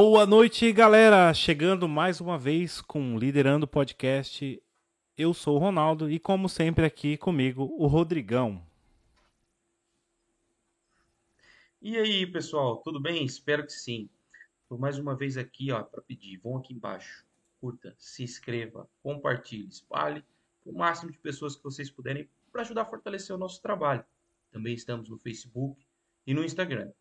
Boa noite, galera! Chegando mais uma vez com Liderando Podcast. Eu sou o Ronaldo e, como sempre, aqui comigo o Rodrigão. E aí, pessoal, tudo bem? Espero que sim. Estou mais uma vez aqui para pedir. Vão aqui embaixo, curta, se inscreva, compartilhe, espalhe o máximo de pessoas que vocês puderem para ajudar a fortalecer o nosso trabalho. Também estamos no Facebook e no Instagram.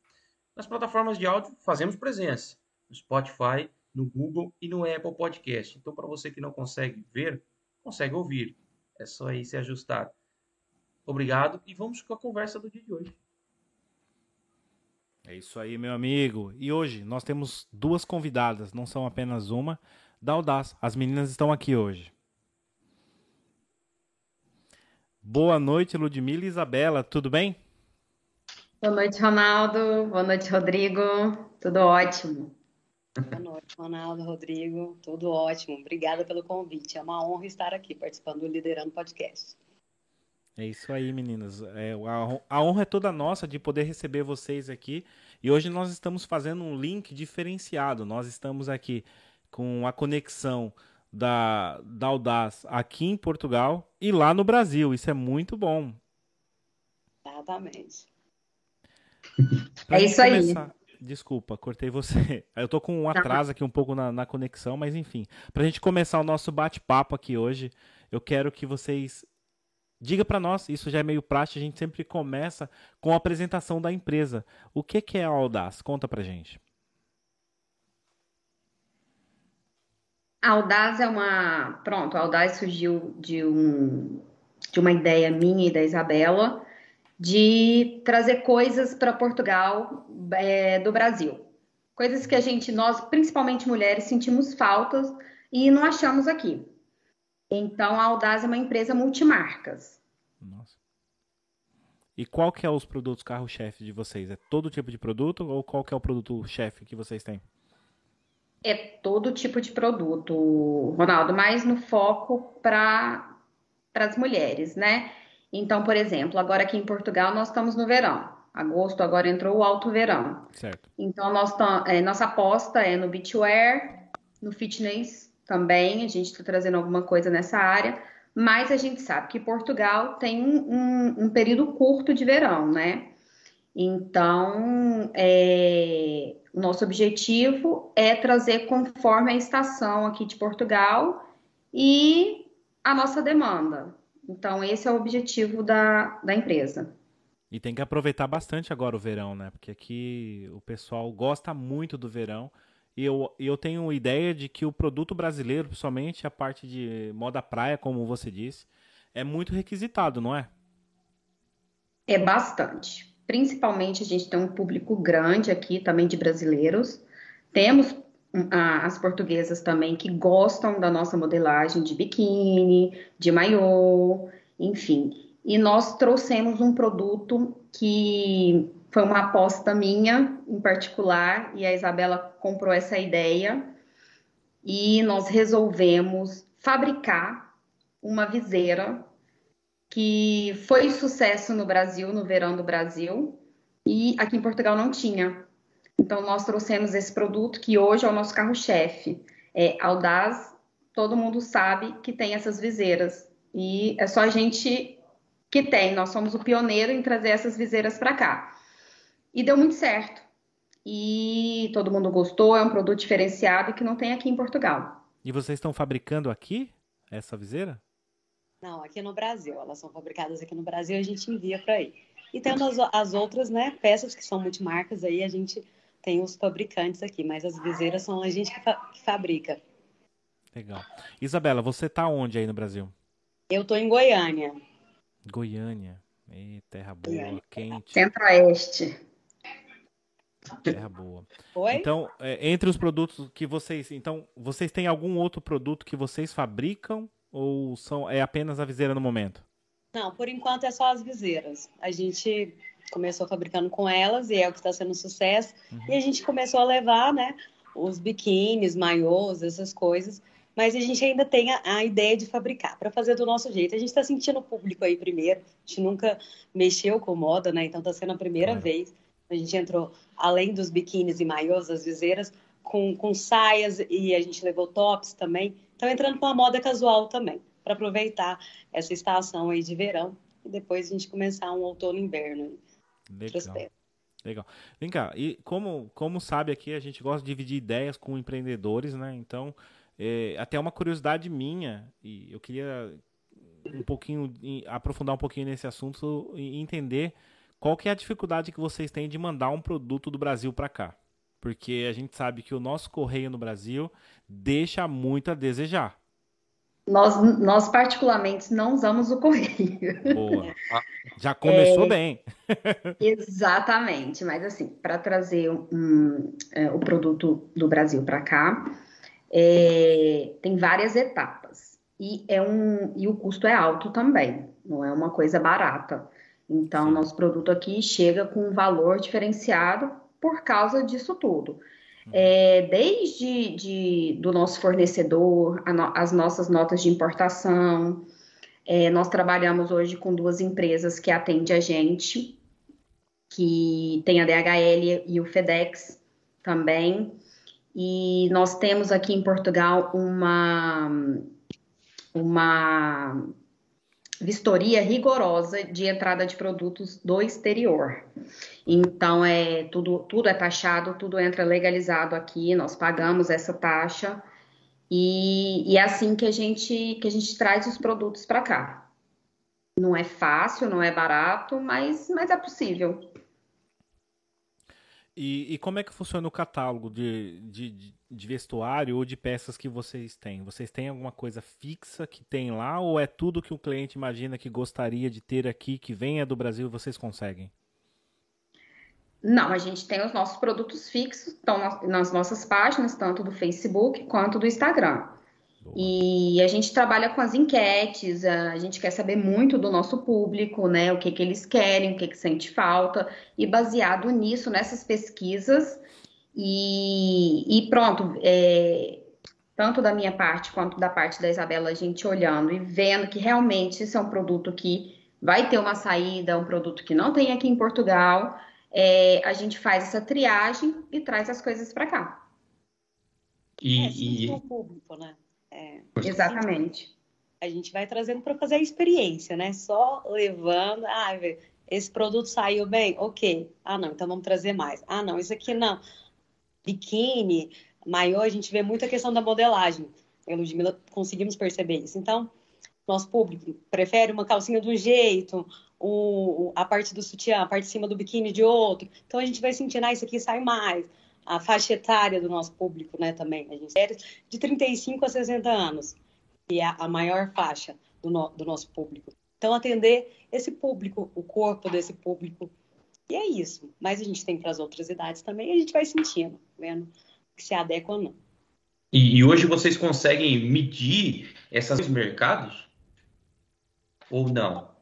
Nas plataformas de áudio, fazemos presença no Spotify, no Google e no Apple Podcast. Então, para você que não consegue ver, consegue ouvir. É só aí se ajustar. Obrigado e vamos com a conversa do dia de hoje. É isso aí, meu amigo. E hoje nós temos duas convidadas, não são apenas uma, da Audaz. As meninas estão aqui hoje. Boa noite, Ludmila e Isabela, tudo bem? Boa noite, Ronaldo. Boa noite, Rodrigo. Tudo ótimo. Boa noite, Ronaldo, Rodrigo. Tudo ótimo. Obrigada pelo convite. É uma honra estar aqui participando do Liderando Podcast. É isso aí, meninas. É, a, honra é toda nossa de poder receber vocês aqui. E hoje nós estamos fazendo um link diferenciado. Nós estamos aqui com a conexão da, da Audaz aqui em Portugal e lá no Brasil. Isso é muito bom. Exatamente. é isso começar... aí. Desculpa, cortei você. Eu tô com um atraso aqui um pouco na, na conexão, mas enfim. Pra gente começar o nosso bate-papo aqui hoje, eu quero que vocês diga para nós, isso já é meio prático, a gente sempre começa com a apresentação da empresa. O que, que é a Audaz? Conta pra gente. A Audaz é uma. Pronto, a Audaz surgiu de, um, de uma ideia minha e da Isabela de trazer coisas para Portugal é, do Brasil. Coisas que a gente, nós, principalmente mulheres, sentimos faltas e não achamos aqui. Então, a Audaz é uma empresa multimarcas. Nossa. E qual que é os produtos carro-chefe de vocês? É todo tipo de produto ou qual que é o produto-chefe que vocês têm? É todo tipo de produto, Ronaldo, mas no foco para as mulheres, né? Então, por exemplo, agora aqui em Portugal nós estamos no verão. Agosto agora entrou o alto verão. Certo. Então, nós é, nossa aposta é no beachwear, no fitness também. A gente está trazendo alguma coisa nessa área. Mas a gente sabe que Portugal tem um, um, período curto de verão, né? Então, é, o nosso objetivo é trazer conforme a estação aqui de Portugal e a nossa demanda. Então, esse é o objetivo da, da empresa. E tem que aproveitar bastante agora o verão, né? Porque aqui o pessoal gosta muito do verão. E eu, eu tenho ideia de que o produto brasileiro, principalmente a parte de moda praia, como você disse, é muito requisitado, não é? É bastante. Principalmente a gente tem um público grande aqui também de brasileiros. Temos as portuguesas também que gostam da nossa modelagem de biquíni, de maiô, enfim. E nós trouxemos um produto que foi uma aposta minha em particular, e a Isabela comprou essa ideia, e nós resolvemos fabricar uma viseira que foi sucesso no Brasil, no verão do Brasil, e aqui em Portugal não tinha. Então, nós trouxemos esse produto que hoje é o nosso carro-chefe. É Audaz, todo mundo sabe que tem essas viseiras. E é só a gente que tem. Nós somos o pioneiro em trazer essas viseiras para cá. E deu muito certo. E todo mundo gostou, é um produto diferenciado que não tem aqui em Portugal. E vocês estão fabricando aqui essa viseira? Não, aqui no Brasil. Elas são fabricadas aqui no Brasil e a gente envia para aí. E tendo as, as outras né, peças que são multimarcas aí, a gente tem os fabricantes aqui, mas as viseiras são a gente que, fa que fabrica. Legal. Isabela, você tá onde aí no Brasil? Eu tô em Goiânia. Goiânia. E terra boa, Goiânia. quente. Centro-Oeste. Terra boa. Oi? Então, é, entre os produtos que vocês. Então, vocês têm algum outro produto que vocês fabricam? Ou são, é apenas a viseira no momento? Não, por enquanto é só as viseiras. A gente começou fabricando com elas e é o que está sendo um sucesso. Uhum. E a gente começou a levar, né, os biquínis, maiôs, essas coisas. Mas a gente ainda tem a, a ideia de fabricar, para fazer do nosso jeito. A gente está sentindo o público aí primeiro. A gente nunca mexeu com moda, né? Então está sendo a primeira vez. A gente entrou, além dos biquínis e maiôs, as viseiras, com, com saias e a gente levou tops também. Então, entrando com a moda casual também, para aproveitar essa estação aí de verão e depois a gente começar um outono e inverno. Legal. Legal. Vem cá, e como, como sabe aqui, a gente gosta de dividir ideias com empreendedores, né? Então, é, até uma curiosidade minha, e eu queria um pouquinho, aprofundar um pouquinho nesse assunto e entender qual que é a dificuldade que vocês têm de mandar um produto do Brasil para cá. Porque a gente sabe que o nosso correio no Brasil deixa muito a desejar. Nós, nós particularmente não usamos o correio. Boa. Já começou é, bem. exatamente, mas assim, para trazer um, é, o produto do Brasil para cá, é, tem várias etapas. E, é um, e o custo é alto também, não é uma coisa barata. Então, nosso produto aqui chega com um valor diferenciado por causa disso tudo. É, desde de, do nosso fornecedor, no, as nossas notas de importação. É, nós trabalhamos hoje com duas empresas que atendem a gente, que tem a DHL e o FedEx também. E nós temos aqui em Portugal uma, uma vistoria rigorosa de entrada de produtos do exterior. Então é tudo tudo é taxado, tudo entra legalizado aqui, nós pagamos essa taxa e, e é assim que a gente que a gente traz os produtos para cá. Não é fácil, não é barato, mas mas é possível. E, e, como é que funciona o catálogo de, de, de, vestuário ou de peças que vocês têm? Vocês têm alguma coisa fixa que tem lá ou é tudo que o cliente imagina que gostaria de ter aqui, que venha do Brasil, vocês conseguem? Não, a gente tem os nossos produtos fixos, estão nas nossas páginas, tanto do Facebook quanto do Instagram. E a gente trabalha com as enquetes, a gente quer saber muito do nosso público, né? O que, que eles querem, o que, que sente falta, e baseado nisso, nessas pesquisas, e, e pronto, é, tanto da minha parte quanto da parte da Isabela, a gente olhando e vendo que realmente isso é um produto que vai ter uma saída, um produto que não tem aqui em Portugal, é, a gente faz essa triagem e traz as coisas para cá. E, é, e... público, né? É, Exatamente. A gente vai trazendo para fazer a experiência, né? Só levando, ah, esse produto saiu bem, ok. Ah, não, então vamos trazer mais. Ah, não, isso aqui não. Biquíni, maior, a gente vê muita questão da modelagem. Eu, Ludmilla, conseguimos perceber isso. Então, nosso público prefere uma calcinha de um jeito, o, a parte do sutiã, a parte de cima do biquíni de outro. Então, a gente vai sentindo, ah, isso aqui sai mais a faixa etária do nosso público, né, também. A gente é de 35 a 60 anos, que é a maior faixa do, no, do nosso público. Então, atender esse público, o corpo desse público. E é isso. Mas a gente tem para as outras idades também, a gente vai sentindo, vendo que se adequa ou não. E, e hoje vocês conseguem medir esses mercados? Ou não?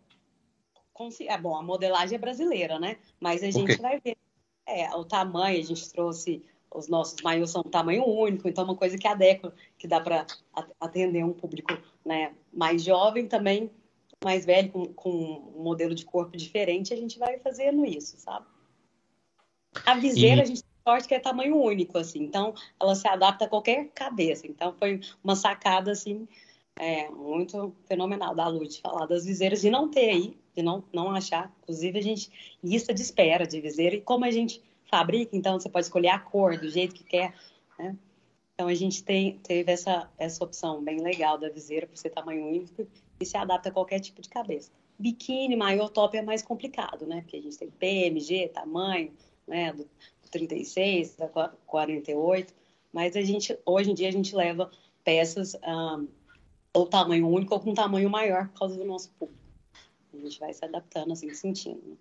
É bom, a modelagem é brasileira, né? Mas a gente okay. vai ver é, o tamanho, a gente trouxe os nossos maiôs são tamanho único, então é uma coisa que adequa, que dá para atender um público né, mais jovem também, mais velho, com, com, um modelo de corpo diferente, a gente vai fazendo isso, sabe? A viseira, e... a gente tem sorte que é tamanho único, assim, então ela se adapta a qualquer cabeça. Então foi uma sacada, assim, é, muito fenomenal da Lud falar das viseiras e não ter aí de não, não achar. Inclusive, a gente lista de espera de viseira e como a gente fabrica, então você pode escolher a cor do jeito que quer, né? Então a gente tem, teve essa, essa opção bem legal da viseira por ser tamanho único e se adapta a qualquer tipo de cabeça. Biquíni, maior top é mais complicado, né? Porque a gente tem PMG, tamanho, né? Do 36, da 48, mas a gente, hoje em dia a gente leva peças um, ou tamanho único ou com tamanho maior por causa do nosso público. A gente vai se adaptando, assim, sentindo.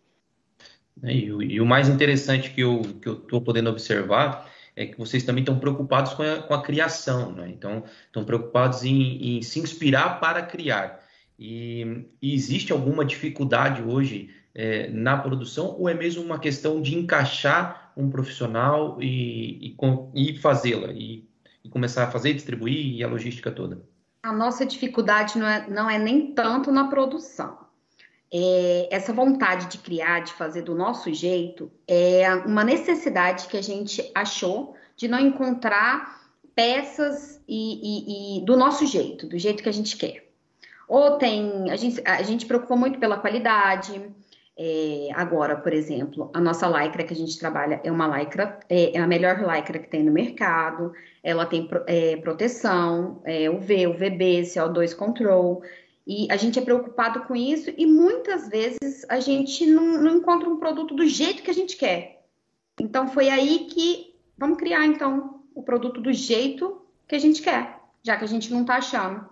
Né? E, e, o mais interessante que eu que eu estou podendo observar é que vocês também estão preocupados com a, com a criação, né? Então, estão preocupados em, em, se inspirar para criar. E, e existe alguma dificuldade hoje é, na produção ou é mesmo uma questão de encaixar um profissional e, e, e fazê-la e, e começar a fazer, distribuir e a logística toda? A nossa dificuldade não é, não é nem tanto na produção é, essa vontade de criar, de fazer do nosso jeito, é uma necessidade que a gente achou de não encontrar peças e, e, e do nosso jeito, do jeito que a gente quer. Ou tem, a gente, a gente preocupou muito pela qualidade. É, agora, por exemplo, a nossa lycra que a gente trabalha é uma lycra, é, é a melhor lycra que tem no mercado. Ela tem é, proteção, é, UV, UVB, CO2 control. E a gente é preocupado com isso e muitas vezes a gente não, não encontra um produto do jeito que a gente quer. Então foi aí que vamos criar então o produto do jeito que a gente quer, já que a gente não está achando.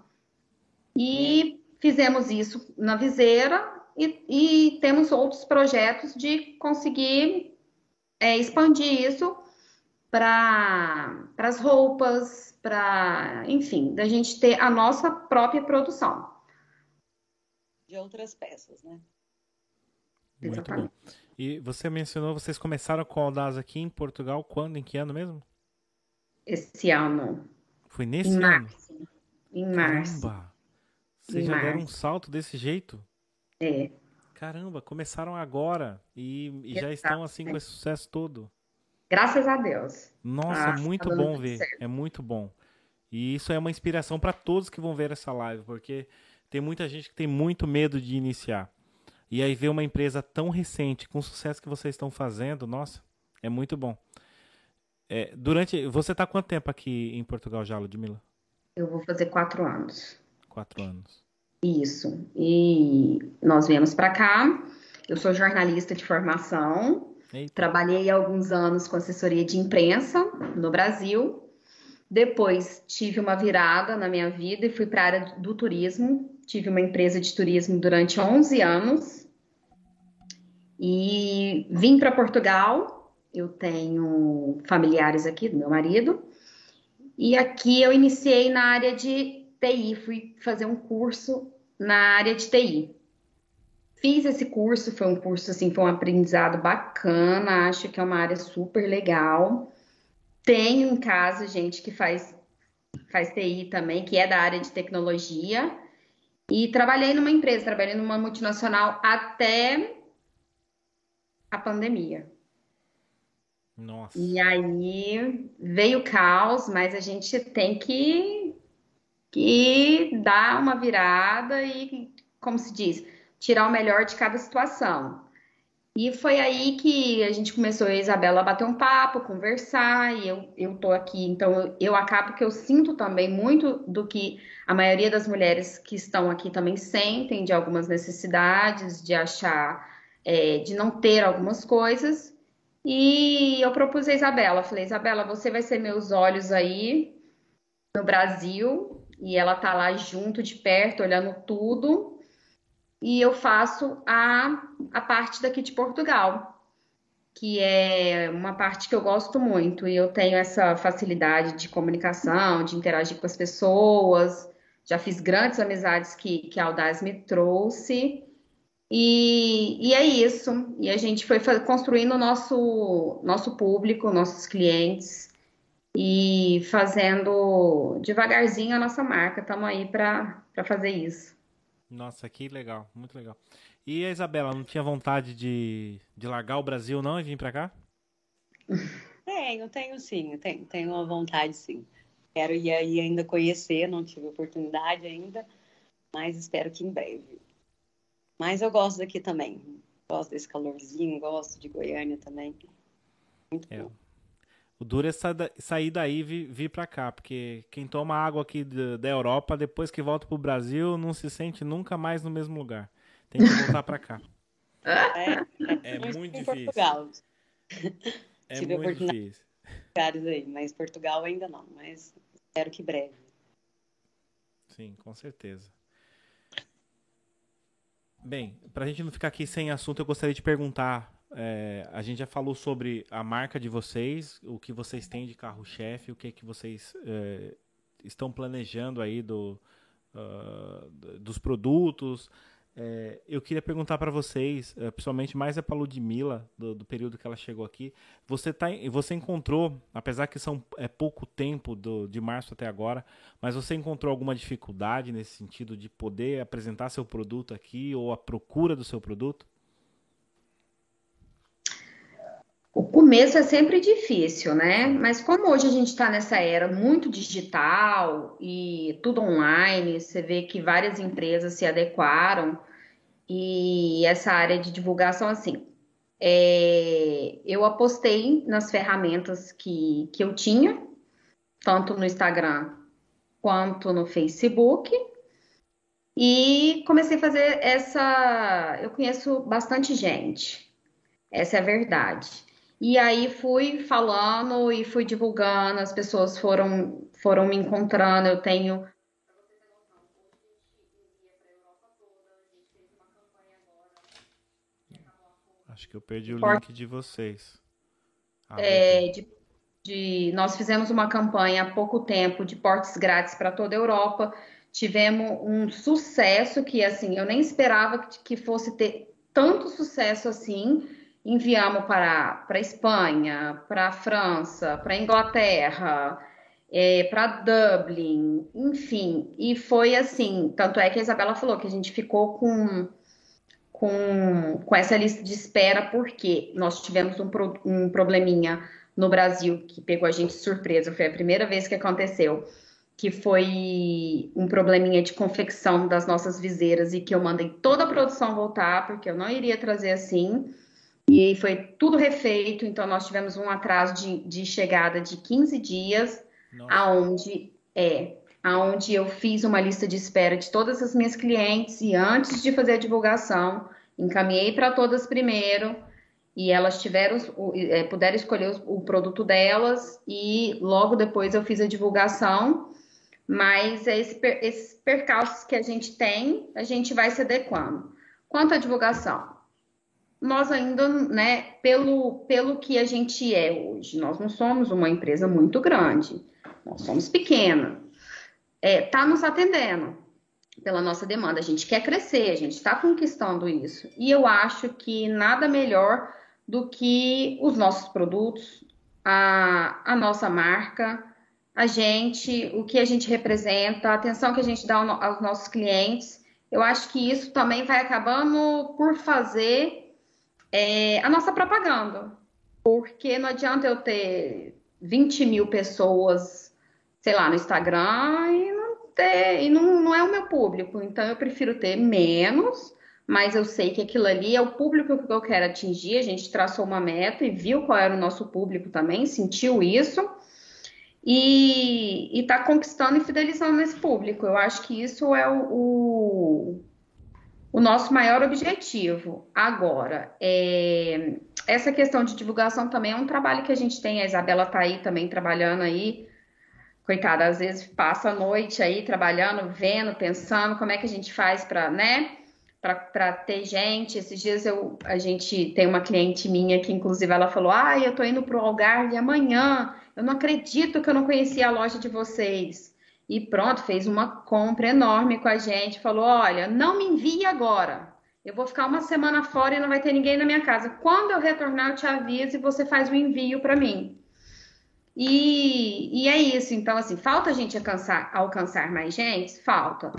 E fizemos isso na viseira e, e temos outros projetos de conseguir é, expandir isso para as roupas, para, enfim, da gente ter a nossa própria produção de outras peças, né? Muito Exatamente. bom. E você mencionou, vocês começaram com a Audaz aqui em Portugal quando? Em que ano mesmo? Esse ano. Foi nesse em ano? Março. Em março. Caramba! Vocês já março. deram um salto desse jeito? É. Caramba, começaram agora e, e já estão assim com esse sucesso todo. Graças a Deus. Nossa, ah, muito tá bom ver. Certo. É muito bom. E isso é uma inspiração para todos que vão ver essa live, porque tem muita gente que tem muito medo de iniciar. E aí ver uma empresa tão recente, com o sucesso que vocês estão fazendo, nossa, é muito bom. É, durante, você está quanto tempo aqui em Portugal já, Ludmila? Eu vou fazer quatro anos. Quatro anos. Isso. E nós viemos para cá. Eu sou jornalista de formação. Eita. Trabalhei alguns anos com assessoria de imprensa no Brasil. Depois tive uma virada na minha vida e fui para a área do turismo tive uma empresa de turismo durante 11 anos e vim para Portugal. Eu tenho familiares aqui do meu marido e aqui eu iniciei na área de TI, fui fazer um curso na área de TI. Fiz esse curso, foi um curso assim, foi um aprendizado bacana, acho que é uma área super legal. Tenho em casa gente que faz faz TI também, que é da área de tecnologia. E trabalhei numa empresa, trabalhei numa multinacional até a pandemia. Nossa. E aí veio o caos, mas a gente tem que, que dar uma virada e, como se diz, tirar o melhor de cada situação. E foi aí que a gente começou, a Isabela, a bater um papo, conversar, e eu, eu tô aqui, então eu, eu acabo que eu sinto também muito do que a maioria das mulheres que estão aqui também sentem, de algumas necessidades, de achar, é, de não ter algumas coisas. E eu propus a Isabela, falei, Isabela, você vai ser meus olhos aí no Brasil, e ela tá lá junto, de perto, olhando tudo, e eu faço a, a parte daqui de Portugal, que é uma parte que eu gosto muito, e eu tenho essa facilidade de comunicação, de interagir com as pessoas, já fiz grandes amizades que, que a Audaz me trouxe, e, e é isso, e a gente foi construindo o nosso, nosso público, nossos clientes, e fazendo devagarzinho a nossa marca, estamos aí para fazer isso. Nossa, que legal, muito legal. E a Isabela, não tinha vontade de, de largar o Brasil não e vir para cá? Tenho, tenho sim, tenho, tenho uma vontade sim. Quero ir aí ainda conhecer, não tive oportunidade ainda, mas espero que em breve. Mas eu gosto daqui também. Gosto desse calorzinho, gosto de Goiânia também. Muito é. bom. O duro é sair daí e vir, vir para cá, porque quem toma água aqui da Europa, depois que volta pro Brasil, não se sente nunca mais no mesmo lugar. Tem que voltar para cá. É, é, é muito difícil. Portugal. É Tive muito difícil. Lugares aí, mas Portugal ainda não, mas espero que breve. Sim, com certeza. Bem, para a gente não ficar aqui sem assunto, eu gostaria de perguntar é, a gente já falou sobre a marca de vocês, o que vocês têm de carro-chefe, o que, que vocês é, estão planejando aí do, uh, dos produtos. É, eu queria perguntar para vocês, é, principalmente mais é para Ludmilla, do, do, período que ela chegou aqui. Você, tá, você encontrou, apesar que são é pouco tempo do, de março até agora, mas você encontrou alguma dificuldade nesse sentido de poder apresentar seu produto aqui ou a procura do seu produto? O começo é sempre difícil, né? Mas como hoje a gente está nessa era muito digital e tudo online, você vê que várias empresas se adequaram e essa área de divulgação, assim, é, eu apostei nas ferramentas que, que eu tinha, tanto no Instagram quanto no Facebook, e comecei a fazer essa. Eu conheço bastante gente, essa é a verdade. E aí fui falando e fui divulgando, as pessoas foram, foram me encontrando. Eu tenho. Acho que eu perdi o link de vocês. Ah, é, de, de, nós fizemos uma campanha há pouco tempo de portes grátis para toda a Europa. Tivemos um sucesso que, assim, eu nem esperava que, que fosse ter tanto sucesso assim enviamos para a Espanha, para a França, para a Inglaterra, é, para Dublin, enfim. E foi assim, tanto é que a Isabela falou que a gente ficou com, com, com essa lista de espera, porque nós tivemos um, um probleminha no Brasil que pegou a gente de surpresa, foi a primeira vez que aconteceu que foi um probleminha de confecção das nossas viseiras e que eu mandei toda a produção voltar, porque eu não iria trazer assim. E foi tudo refeito, então nós tivemos um atraso de, de chegada de 15 dias, Nossa. aonde é aonde eu fiz uma lista de espera de todas as minhas clientes e antes de fazer a divulgação, encaminhei para todas primeiro e elas tiveram é, puderam escolher o, o produto delas e logo depois eu fiz a divulgação. Mas é esse, esses percalços que a gente tem, a gente vai se adequando. Quanto à divulgação, nós ainda, né, pelo, pelo que a gente é hoje, nós não somos uma empresa muito grande, nós somos pequena. É, tá nos atendendo pela nossa demanda, a gente quer crescer, a gente está conquistando isso. E eu acho que nada melhor do que os nossos produtos, a, a nossa marca, a gente, o que a gente representa, a atenção que a gente dá aos nossos clientes. Eu acho que isso também vai acabando por fazer é a nossa propaganda. Porque não adianta eu ter 20 mil pessoas, sei lá, no Instagram e não ter, e não, não é o meu público. Então eu prefiro ter menos, mas eu sei que aquilo ali é o público que eu quero atingir. A gente traçou uma meta e viu qual era o nosso público também, sentiu isso. E está conquistando e fidelizando esse público. Eu acho que isso é o, o o nosso maior objetivo. Agora, é, essa questão de divulgação também é um trabalho que a gente tem, a Isabela está aí também trabalhando aí, coitada, às vezes passa a noite aí trabalhando, vendo, pensando como é que a gente faz para, né, para ter gente. Esses dias eu, a gente tem uma cliente minha que, inclusive, ela falou: Ah, eu tô indo para o Algarve amanhã. Eu não acredito que eu não conhecia a loja de vocês e pronto, fez uma compra enorme com a gente. Falou: Olha, não me envie agora. Eu vou ficar uma semana fora e não vai ter ninguém na minha casa. Quando eu retornar, eu te aviso e você faz o envio para mim. E, e, é isso. Então, assim, falta a gente alcançar, alcançar mais gente? Falta.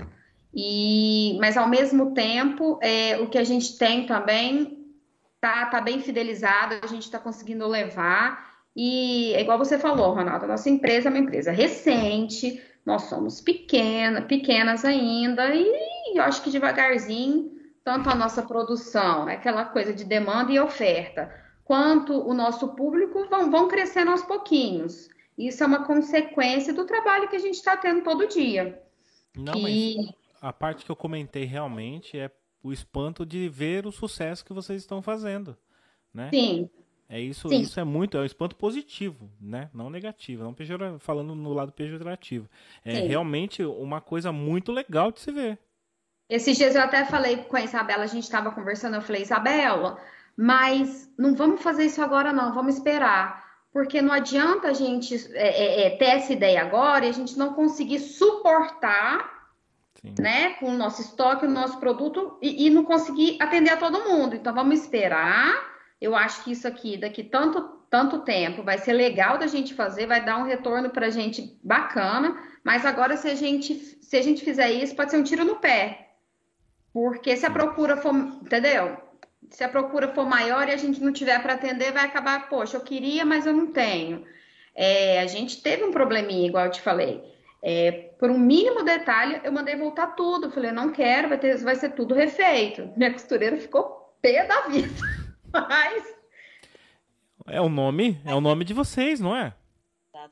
E, mas ao mesmo tempo, é, o que a gente tem também tá, tá bem fidelizado, a gente está conseguindo levar. E é igual você falou, Ronaldo, a nossa empresa é uma empresa recente, nós somos pequena, pequenas ainda e eu acho que devagarzinho, tanto a nossa produção, é aquela coisa de demanda e oferta, quanto o nosso público vão, vão crescendo aos pouquinhos. Isso é uma consequência do trabalho que a gente está tendo todo dia. Não, e... mas a parte que eu comentei realmente é o espanto de ver o sucesso que vocês estão fazendo, né? Sim. É isso, Sim. isso é muito, é um espanto positivo, né? Não negativo, não pejora, falando no lado pejorativo. É Sim. realmente uma coisa muito legal de se ver. Esses dias eu até falei com a Isabela, a gente estava conversando, eu falei, Isabela, mas não vamos fazer isso agora não, vamos esperar. Porque não adianta a gente é, é, é ter essa ideia agora e a gente não conseguir suportar Sim. né, com o nosso estoque, o nosso produto e, e, não conseguir atender a todo mundo. Então vamos esperar. Eu acho que isso aqui, daqui tanto, tanto tempo, vai ser legal da gente fazer, vai dar um retorno para a gente bacana. Mas agora, se a gente se a gente fizer isso, pode ser um tiro no pé. Porque se a procura for, entendeu? Se a procura for maior e a gente não tiver para atender, vai acabar, poxa, eu queria, mas eu não tenho. É, a gente teve um probleminha, igual eu te falei. É, por um mínimo detalhe, eu mandei voltar tudo. Falei, não quero, vai, ter, vai ser tudo refeito. Minha costureira ficou pé da vida. Mas. É o nome, é o nome de vocês, não é?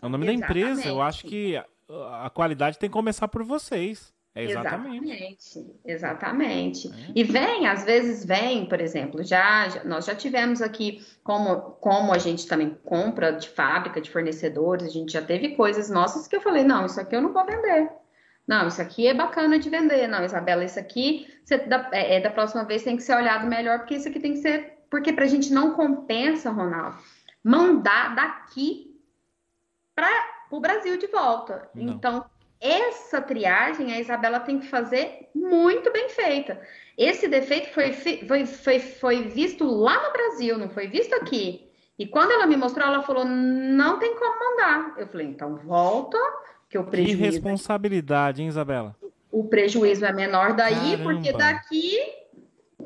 É o nome da empresa. Eu acho que a qualidade tem que começar por vocês. É exatamente. Exatamente. exatamente. É. E vem, às vezes vem, por exemplo, já, já, nós já tivemos aqui, como, como a gente também compra de fábrica, de fornecedores, a gente já teve coisas nossas que eu falei, não, isso aqui eu não vou vender. Não, isso aqui é bacana de vender. Não, Isabela, isso aqui você, da, é, é, da próxima vez tem que ser olhado melhor, porque isso aqui tem que ser. Porque pra gente não compensa, Ronaldo, mandar daqui para o Brasil de volta. Não. Então, essa triagem a Isabela tem que fazer muito bem feita. Esse defeito foi, foi, foi, foi visto lá no Brasil, não foi visto aqui. E quando ela me mostrou, ela falou: não tem como mandar. Eu falei: então volta, que o prejuízo. Que responsabilidade, hein, Isabela? O prejuízo é menor daí, Caramba. porque daqui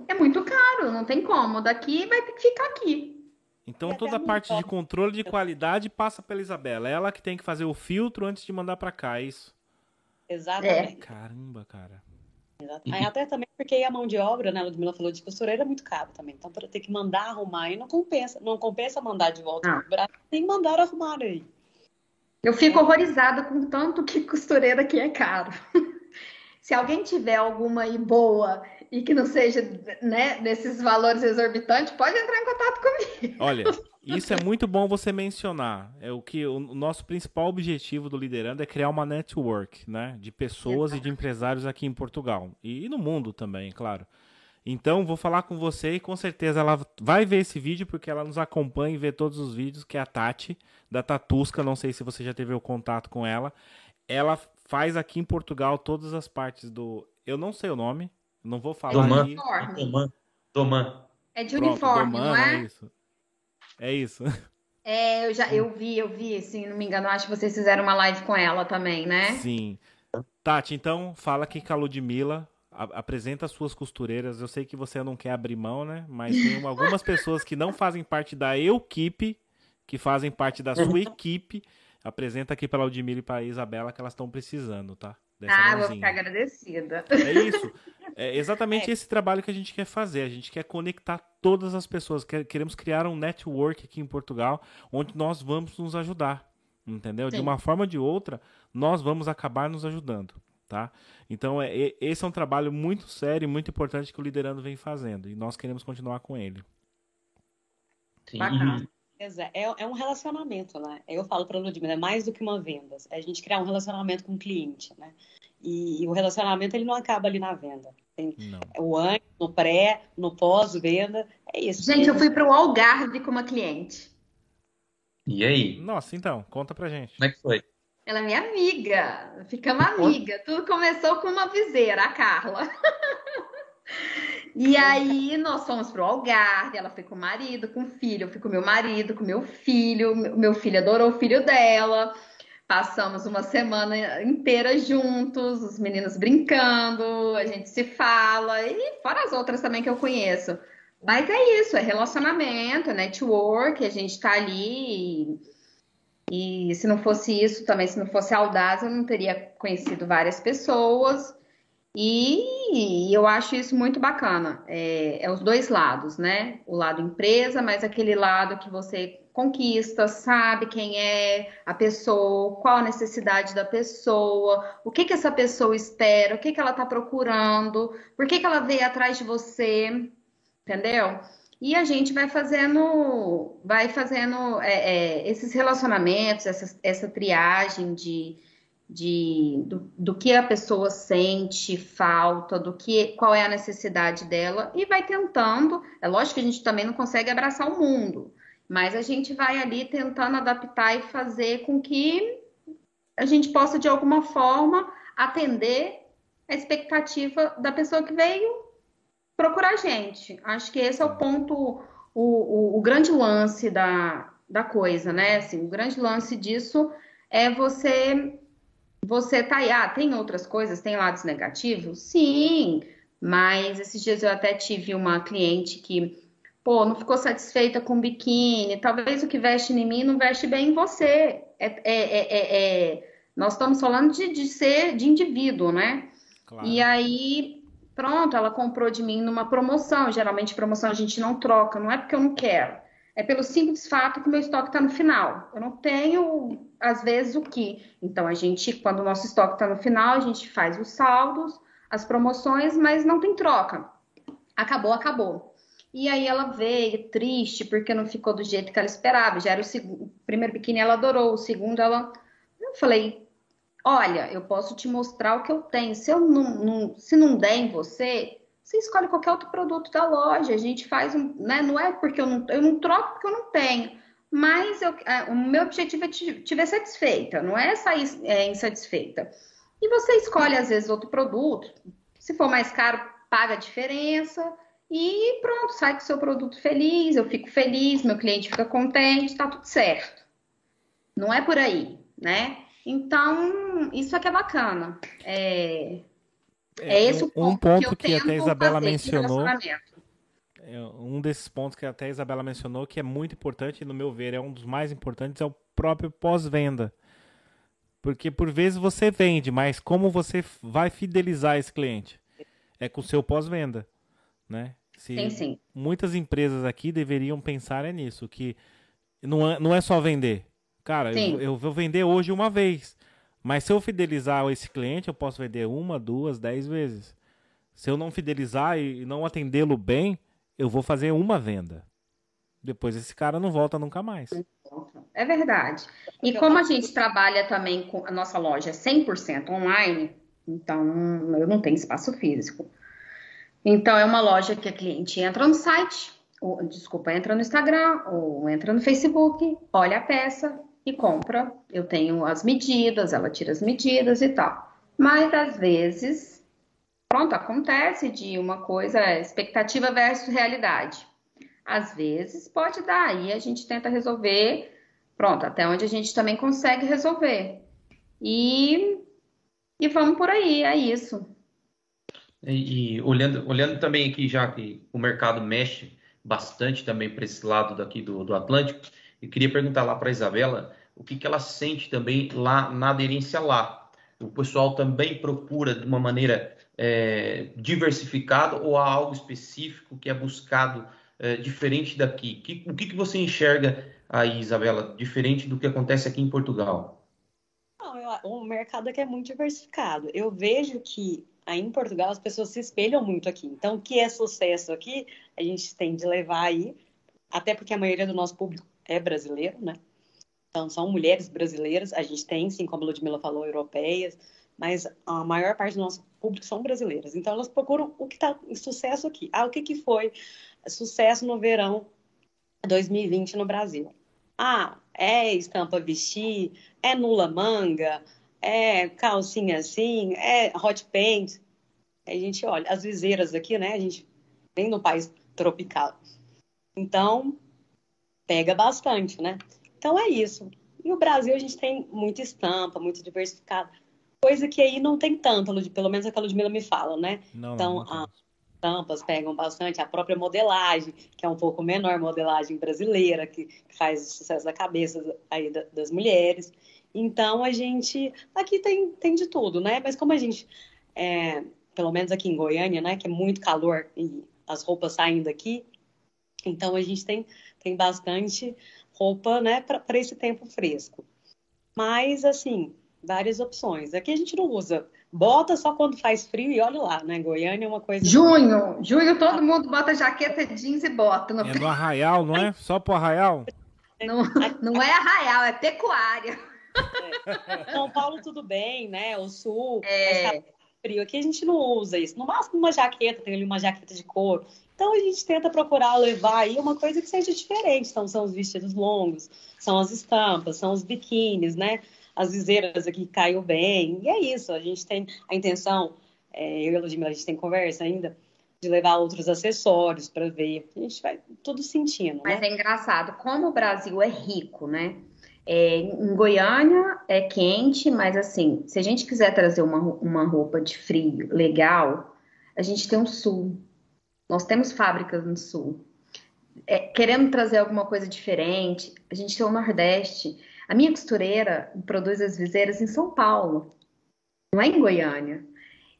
é muito caro, não tem como. Daqui vai ter que ficar aqui. Então toda a parte de controle de qualidade passa pela Isabela. Ela que tem que fazer o filtro antes de mandar para cá, é isso? Exatamente. É. Caramba, cara. Exatamente. Até também porque a mão de obra, né, a Ludmilla falou de costureira é muito caro também. Então, para ter que mandar arrumar aí não compensa. Não compensa mandar de volta ah. pro Brasil, que mandar arrumar aí. Eu fico horrorizada com tanto que costureira aqui é caro. Se alguém tiver alguma aí boa e que não seja né, desses valores exorbitantes, pode entrar em contato comigo. Olha, isso é muito bom você mencionar. É o que o nosso principal objetivo do Liderando é criar uma network, né, de pessoas Exato. e de empresários aqui em Portugal e no mundo também, claro. Então, vou falar com você e com certeza ela vai ver esse vídeo porque ela nos acompanha e vê todos os vídeos, que é a Tati, da Tatusca, não sei se você já teve o contato com ela. Ela faz aqui em Portugal todas as partes do... Eu não sei o nome, não vou falar Doman. aqui. Doman. Doman. É de Pronto, uniforme, Doman, não é? É isso. É isso. É, eu já eu vi, eu vi, se não me engano, acho que vocês fizeram uma live com ela também, né? Sim. Tati, então fala aqui com a Ludmilla, apresenta as suas costureiras. Eu sei que você não quer abrir mão, né? Mas tem algumas pessoas que não fazem parte da equipe, que fazem parte da sua equipe. Apresenta aqui para a Ludmilla e para a Isabela que elas estão precisando, tá? Dessa ah, mãozinha. vou ficar agradecida. É isso. É exatamente é. esse trabalho que a gente quer fazer. A gente quer conectar todas as pessoas. Queremos criar um network aqui em Portugal onde nós vamos nos ajudar. Entendeu? Sim. De uma forma ou de outra, nós vamos acabar nos ajudando. Tá? Então, é, esse é um trabalho muito sério e muito importante que o Liderando vem fazendo. E nós queremos continuar com ele. Sim. Bacana. É, é um relacionamento, né? Eu falo para a Ludmilla, é mais do que uma venda. É a gente criar um relacionamento com o cliente, né? E, e o relacionamento, ele não acaba ali na venda. Tem não. o antes, no pré, no pós-venda, é isso. Gente, eu fui para o Algarve com uma cliente. E aí? Nossa, então, conta pra gente. Como é que foi? Ela é minha amiga, ficamos amiga. Tudo começou com uma viseira, a Carla. E aí nós fomos pro Algarve, ela foi com o marido, com o filho, eu fui com meu marido, com meu filho, meu filho adorou o filho dela. Passamos uma semana inteira juntos, os meninos brincando, a gente se fala, e fora as outras também que eu conheço. Mas é isso, é relacionamento, é network, a gente tá ali. E, e se não fosse isso também, se não fosse audaz, eu não teria conhecido várias pessoas. E eu acho isso muito bacana. É, é, os dois lados, né? O lado empresa, mas aquele lado que você conquista, sabe quem é a pessoa, qual a necessidade da pessoa, o que, que essa pessoa espera, o que, que ela está procurando, por que, que ela veio atrás de você, entendeu? E a gente vai fazendo, vai fazendo é, é, esses relacionamentos, essa, essa triagem de de do, do, que a pessoa sente, falta, do que qual é a necessidade dela e vai tentando. É lógico que a gente também não consegue abraçar o mundo, mas a gente vai ali tentando adaptar e fazer com que a gente possa de alguma forma atender a expectativa da pessoa que veio procurar a gente. Acho que esse é o ponto, o, o, o grande lance da, da coisa, né? Assim, o grande lance disso é você você tá aí, ah, tem outras coisas, tem lados negativos? Sim, mas esses dias eu até tive uma cliente que, pô, não ficou satisfeita com o biquíni, talvez o que veste em mim não veste bem em você. É, é, é, é nós estamos falando de, de, ser de indivíduo, né? Claro. E aí, pronto, ela comprou de mim numa promoção. Geralmente, promoção a gente não troca, não é porque eu não quero é pelo simples fato que o meu estoque está no final. Eu não tenho, às vezes, o que. Então, a gente, quando o nosso estoque está no final, a gente faz os saldos, as promoções, mas não tem troca. Acabou, acabou. E aí ela veio triste porque não ficou do jeito que ela esperava. Já era o, segundo, o primeiro biquíni ela adorou, o segundo ela. Eu falei, olha, eu posso te mostrar o que eu tenho. Se eu não, não se não der em você, você escolhe qualquer outro produto da loja. A gente faz um, né? Não é porque eu não, eu não troco porque eu não tenho. Mas eu, é, o meu objetivo é te, te ver satisfeita, não é sair é, insatisfeita. E você escolhe, às vezes, outro produto. Se for mais caro, paga a diferença. E pronto, sai com o seu produto feliz, eu fico feliz, meu cliente fica contente, tá tudo certo. Não é por aí, né? Então, isso aqui é bacana. É, é, é esse um, o ponto, um ponto que, que até a Isabela mencionou. É, um desses pontos que até a Isabela mencionou que é muito importante, e no meu ver é um dos mais importantes, é o próprio pós-venda. Porque por vezes você vende, mas como você vai fidelizar esse cliente? É com o seu pós-venda, né? Se sim, sim. Muitas empresas aqui deveriam pensar é nisso, que não é, não é só vender. Cara, eu, eu, vou vender hoje uma vez. Mas se eu fidelizar esse cliente, eu posso vender uma, duas, dez vezes. Se eu não fidelizar e não atendê-lo bem, eu vou fazer uma venda. Depois esse cara não volta nunca mais. É verdade. E como a gente trabalha também com a nossa loja 100% online, então eu não tenho espaço físico. Então é uma loja que a cliente entra no site, ou, desculpa, entra no Instagram ou entra no Facebook, olha a peça, e compra. Eu tenho as medidas, ela tira as medidas e tal. Mas às vezes, pronto, acontece de uma coisa expectativa versus realidade. Às vezes pode dar, e a gente tenta resolver, pronto, até onde a gente também consegue resolver. E, e vamos por aí, é isso. E, e olhando, olhando também aqui, já que o mercado mexe bastante também para esse lado daqui do, do Atlântico, eu queria perguntar lá para a Isabela o que, que ela sente também lá na aderência lá. O pessoal também procura de uma maneira é, diversificada ou há algo específico que é buscado é, diferente daqui? Que, o que, que você enxerga aí, Isabela, diferente do que acontece aqui em Portugal? O mercado aqui é muito diversificado. Eu vejo que aí em Portugal as pessoas se espelham muito aqui. Então, o que é sucesso aqui, a gente tem de levar aí, até porque a maioria do nosso público é brasileiro, né? Então, são mulheres brasileiras, a gente tem, sim, como a Ludmilla falou, europeias, mas a maior parte do nosso público são brasileiras. Então, elas procuram o que está em sucesso aqui. Ah, o que, que foi sucesso no verão 2020 no Brasil? Ah, é estampa vestir, é nula manga, é calcinha assim, é hot paint. A gente olha, as viseiras aqui, né? A gente vem no país tropical. Então, pega bastante, né? Então é isso. E o Brasil a gente tem muita estampa, muito diversificado. Coisa que aí não tem tanto, pelo menos a que a Ludmilla me fala, né? Não, então, não as estampas pegam bastante, a própria modelagem, que é um pouco menor, modelagem brasileira, que, faz o sucesso da cabeça aí das mulheres. Então, a gente. Aqui tem, tem de tudo, né? Mas como a gente. É, pelo menos aqui em Goiânia, né? Que é muito calor e as roupas saem daqui. Então, a gente tem, tem bastante roupa, né, para esse tempo fresco. Mas, assim, várias opções. Aqui a gente não usa bota só quando faz frio e olha lá, né? Goiânia é uma coisa. Junho, junho todo mundo bota jaqueta, jeans e bota. No... É no arraial, não é? Só pro arraial? Não, não é arraial, é pecuária. É. São Paulo tudo bem, né? O sul, é. frio. Aqui a gente não usa isso. No máximo uma jaqueta, tem ali uma jaqueta de couro. Então a gente tenta procurar levar aí uma coisa que seja diferente. Então são os vestidos longos, são as estampas, são os biquínis, né? As viseiras aqui caiu bem. E é isso. A gente tem a intenção É, eu e a Ludmilla, a gente tem conversa ainda de levar outros acessórios para ver. A gente vai tudo sentindo. Mas né? é engraçado, como o Brasil é rico, né? É, em Goiânia é quente, mas assim, se a gente quiser trazer uma, uma roupa de frio legal, a gente tem o sul. Nós temos fábricas no sul. É, querendo trazer alguma coisa diferente, a gente tem o Nordeste. A minha costureira produz as viseiras em São Paulo, não é em Goiânia.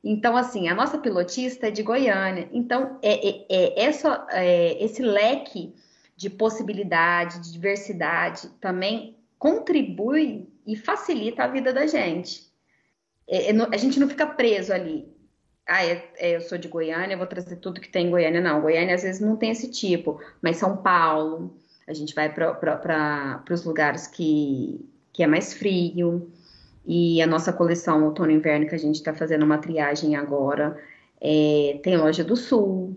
Então, assim, a nossa pilotista é de Goiânia. Então, é, é, é essa, é, esse leque de possibilidade, de diversidade, também contribui e facilita a vida da gente. É, é a gente não fica preso ali. Ah, é, eu sou de Goiânia, vou trazer tudo que tem em Goiânia. Não, Goiânia às vezes não tem esse tipo, mas São Paulo, a gente vai para os lugares que, que é mais frio. E a nossa coleção outono e inverno, que a gente está fazendo uma triagem agora, é, tem loja do Sul,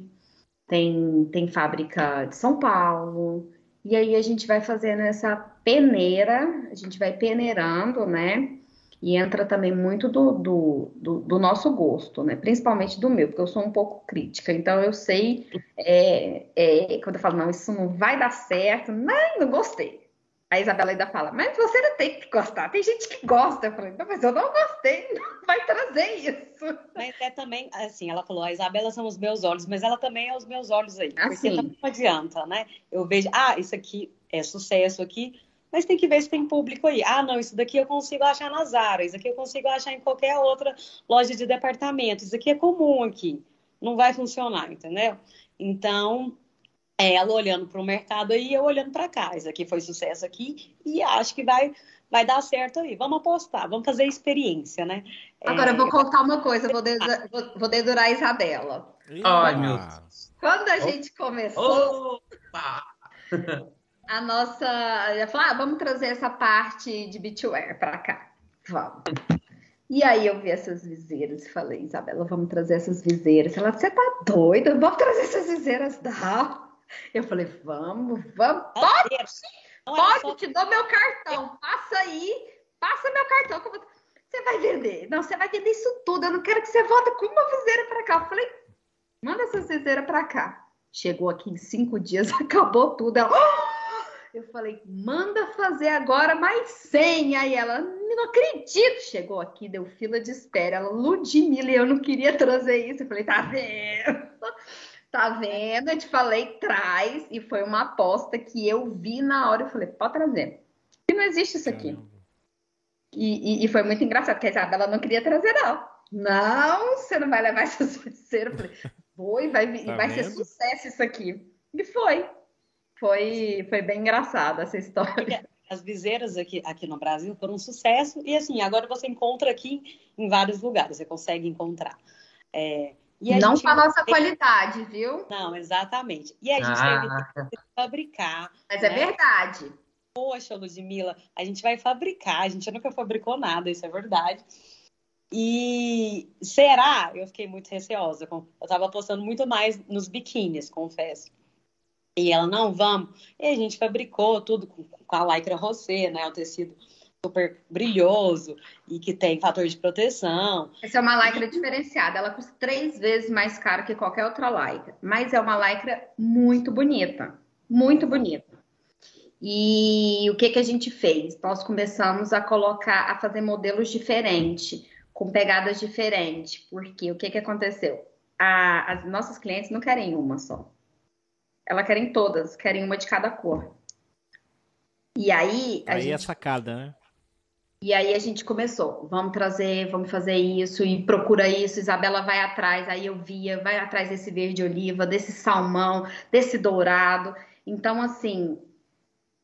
tem, tem fábrica de São Paulo. E aí a gente vai fazendo essa peneira, a gente vai peneirando, né? E entra também muito do, do, do, do, nosso gosto, né? Principalmente do meu, porque eu sou um pouco crítica. Então eu sei, é, é, quando eu falo, não, isso não vai dar certo, não, não gostei. A Isabela ainda fala, mas você não tem que gostar. Tem gente que gosta. Eu falei, não, mas eu não gostei, não vai trazer isso. Mas é também, assim, ela falou, a Isabela são os meus olhos, mas ela também é os meus olhos aí. Assim. Porque não adianta, né? Eu vejo, ah, isso aqui é sucesso aqui, mas tem que ver se tem público aí. Ah, não, isso daqui eu consigo achar na Zara, isso aqui eu consigo achar em qualquer outra loja de departamento, isso aqui é comum aqui. Não vai funcionar, entendeu? Então, é ela olhando para o mercado aí, eu olhando para cá. Isso aqui foi sucesso aqui e acho que vai, vai dar certo aí. Vamos apostar, vamos fazer experiência, né? Agora, é... eu vou contar uma coisa, vou, des... vou dedurar a Isabela. Ai, meu Deus. Quando a gente começou, Opa! a nossa. Eu falei, ah, vamos trazer essa parte de beachwear para cá. Vamos. E aí eu vi essas viseiras e falei, Isabela, vamos trazer essas viseiras. Ela, você tá doida? Vamos trazer essas viseiras, não. Eu falei, vamos, vamos, pode, pode, te dou meu cartão, passa aí, passa meu cartão, vou... você vai vender. Não, você vai vender isso tudo, eu não quero que você volte com uma viseira para cá. Eu falei, manda essa viseira para cá. Chegou aqui em cinco dias, acabou tudo. Ela, oh! Eu falei, manda fazer agora mais 100. Aí ela, não acredito. Chegou aqui, deu fila de espera. Ela, Ludmilla, eu não queria trazer isso. Eu falei, tá vendo? Tá vendo? Eu te falei, traz. E foi uma aposta que eu vi na hora. Eu falei, pode trazer. E não existe isso aqui. E, e, e, foi muito engraçado, porque a Isabela não queria trazer, não. Não, você não vai levar essa sucesso. Eu falei, foi, vai, tá vai ser sucesso isso aqui. E foi. Foi, foi bem engraçado essa história. As viseiras aqui, aqui no Brasil foram um sucesso. E assim, agora você encontra aqui em vários lugares, você consegue encontrar. É, não com a nossa teve... qualidade, viu? Não, exatamente. E a gente ah. teve que fabricar. Mas é né? é verdade. Poxa, Ludmilla, a gente vai fabricar. A gente nunca fabricou nada, isso é verdade. E será? Eu fiquei muito receosa. Eu estava apostando muito mais nos biquínis, confesso. E ela, não, vamos. E a gente fabricou tudo com, com a lycra rosé, né? O tecido super brilhoso e que tem fator de proteção. Essa é uma lycra diferenciada, ela custa três vezes mais caro que qualquer outra lycra, mas é uma lycra muito bonita, muito bonita. E o que que a gente fez? Nós começamos a colocar, a fazer modelos diferentes, com pegadas diferentes, porque o que que aconteceu? A, as nossas clientes não querem uma só, elas querem todas, querem uma de cada cor. E aí. aí gente... é sacada, né? E aí a gente começou, vamos trazer, vamos fazer isso e procura isso. Isabela vai atrás, aí eu via, vai atrás desse verde oliva, desse salmão, desse dourado. Então, assim,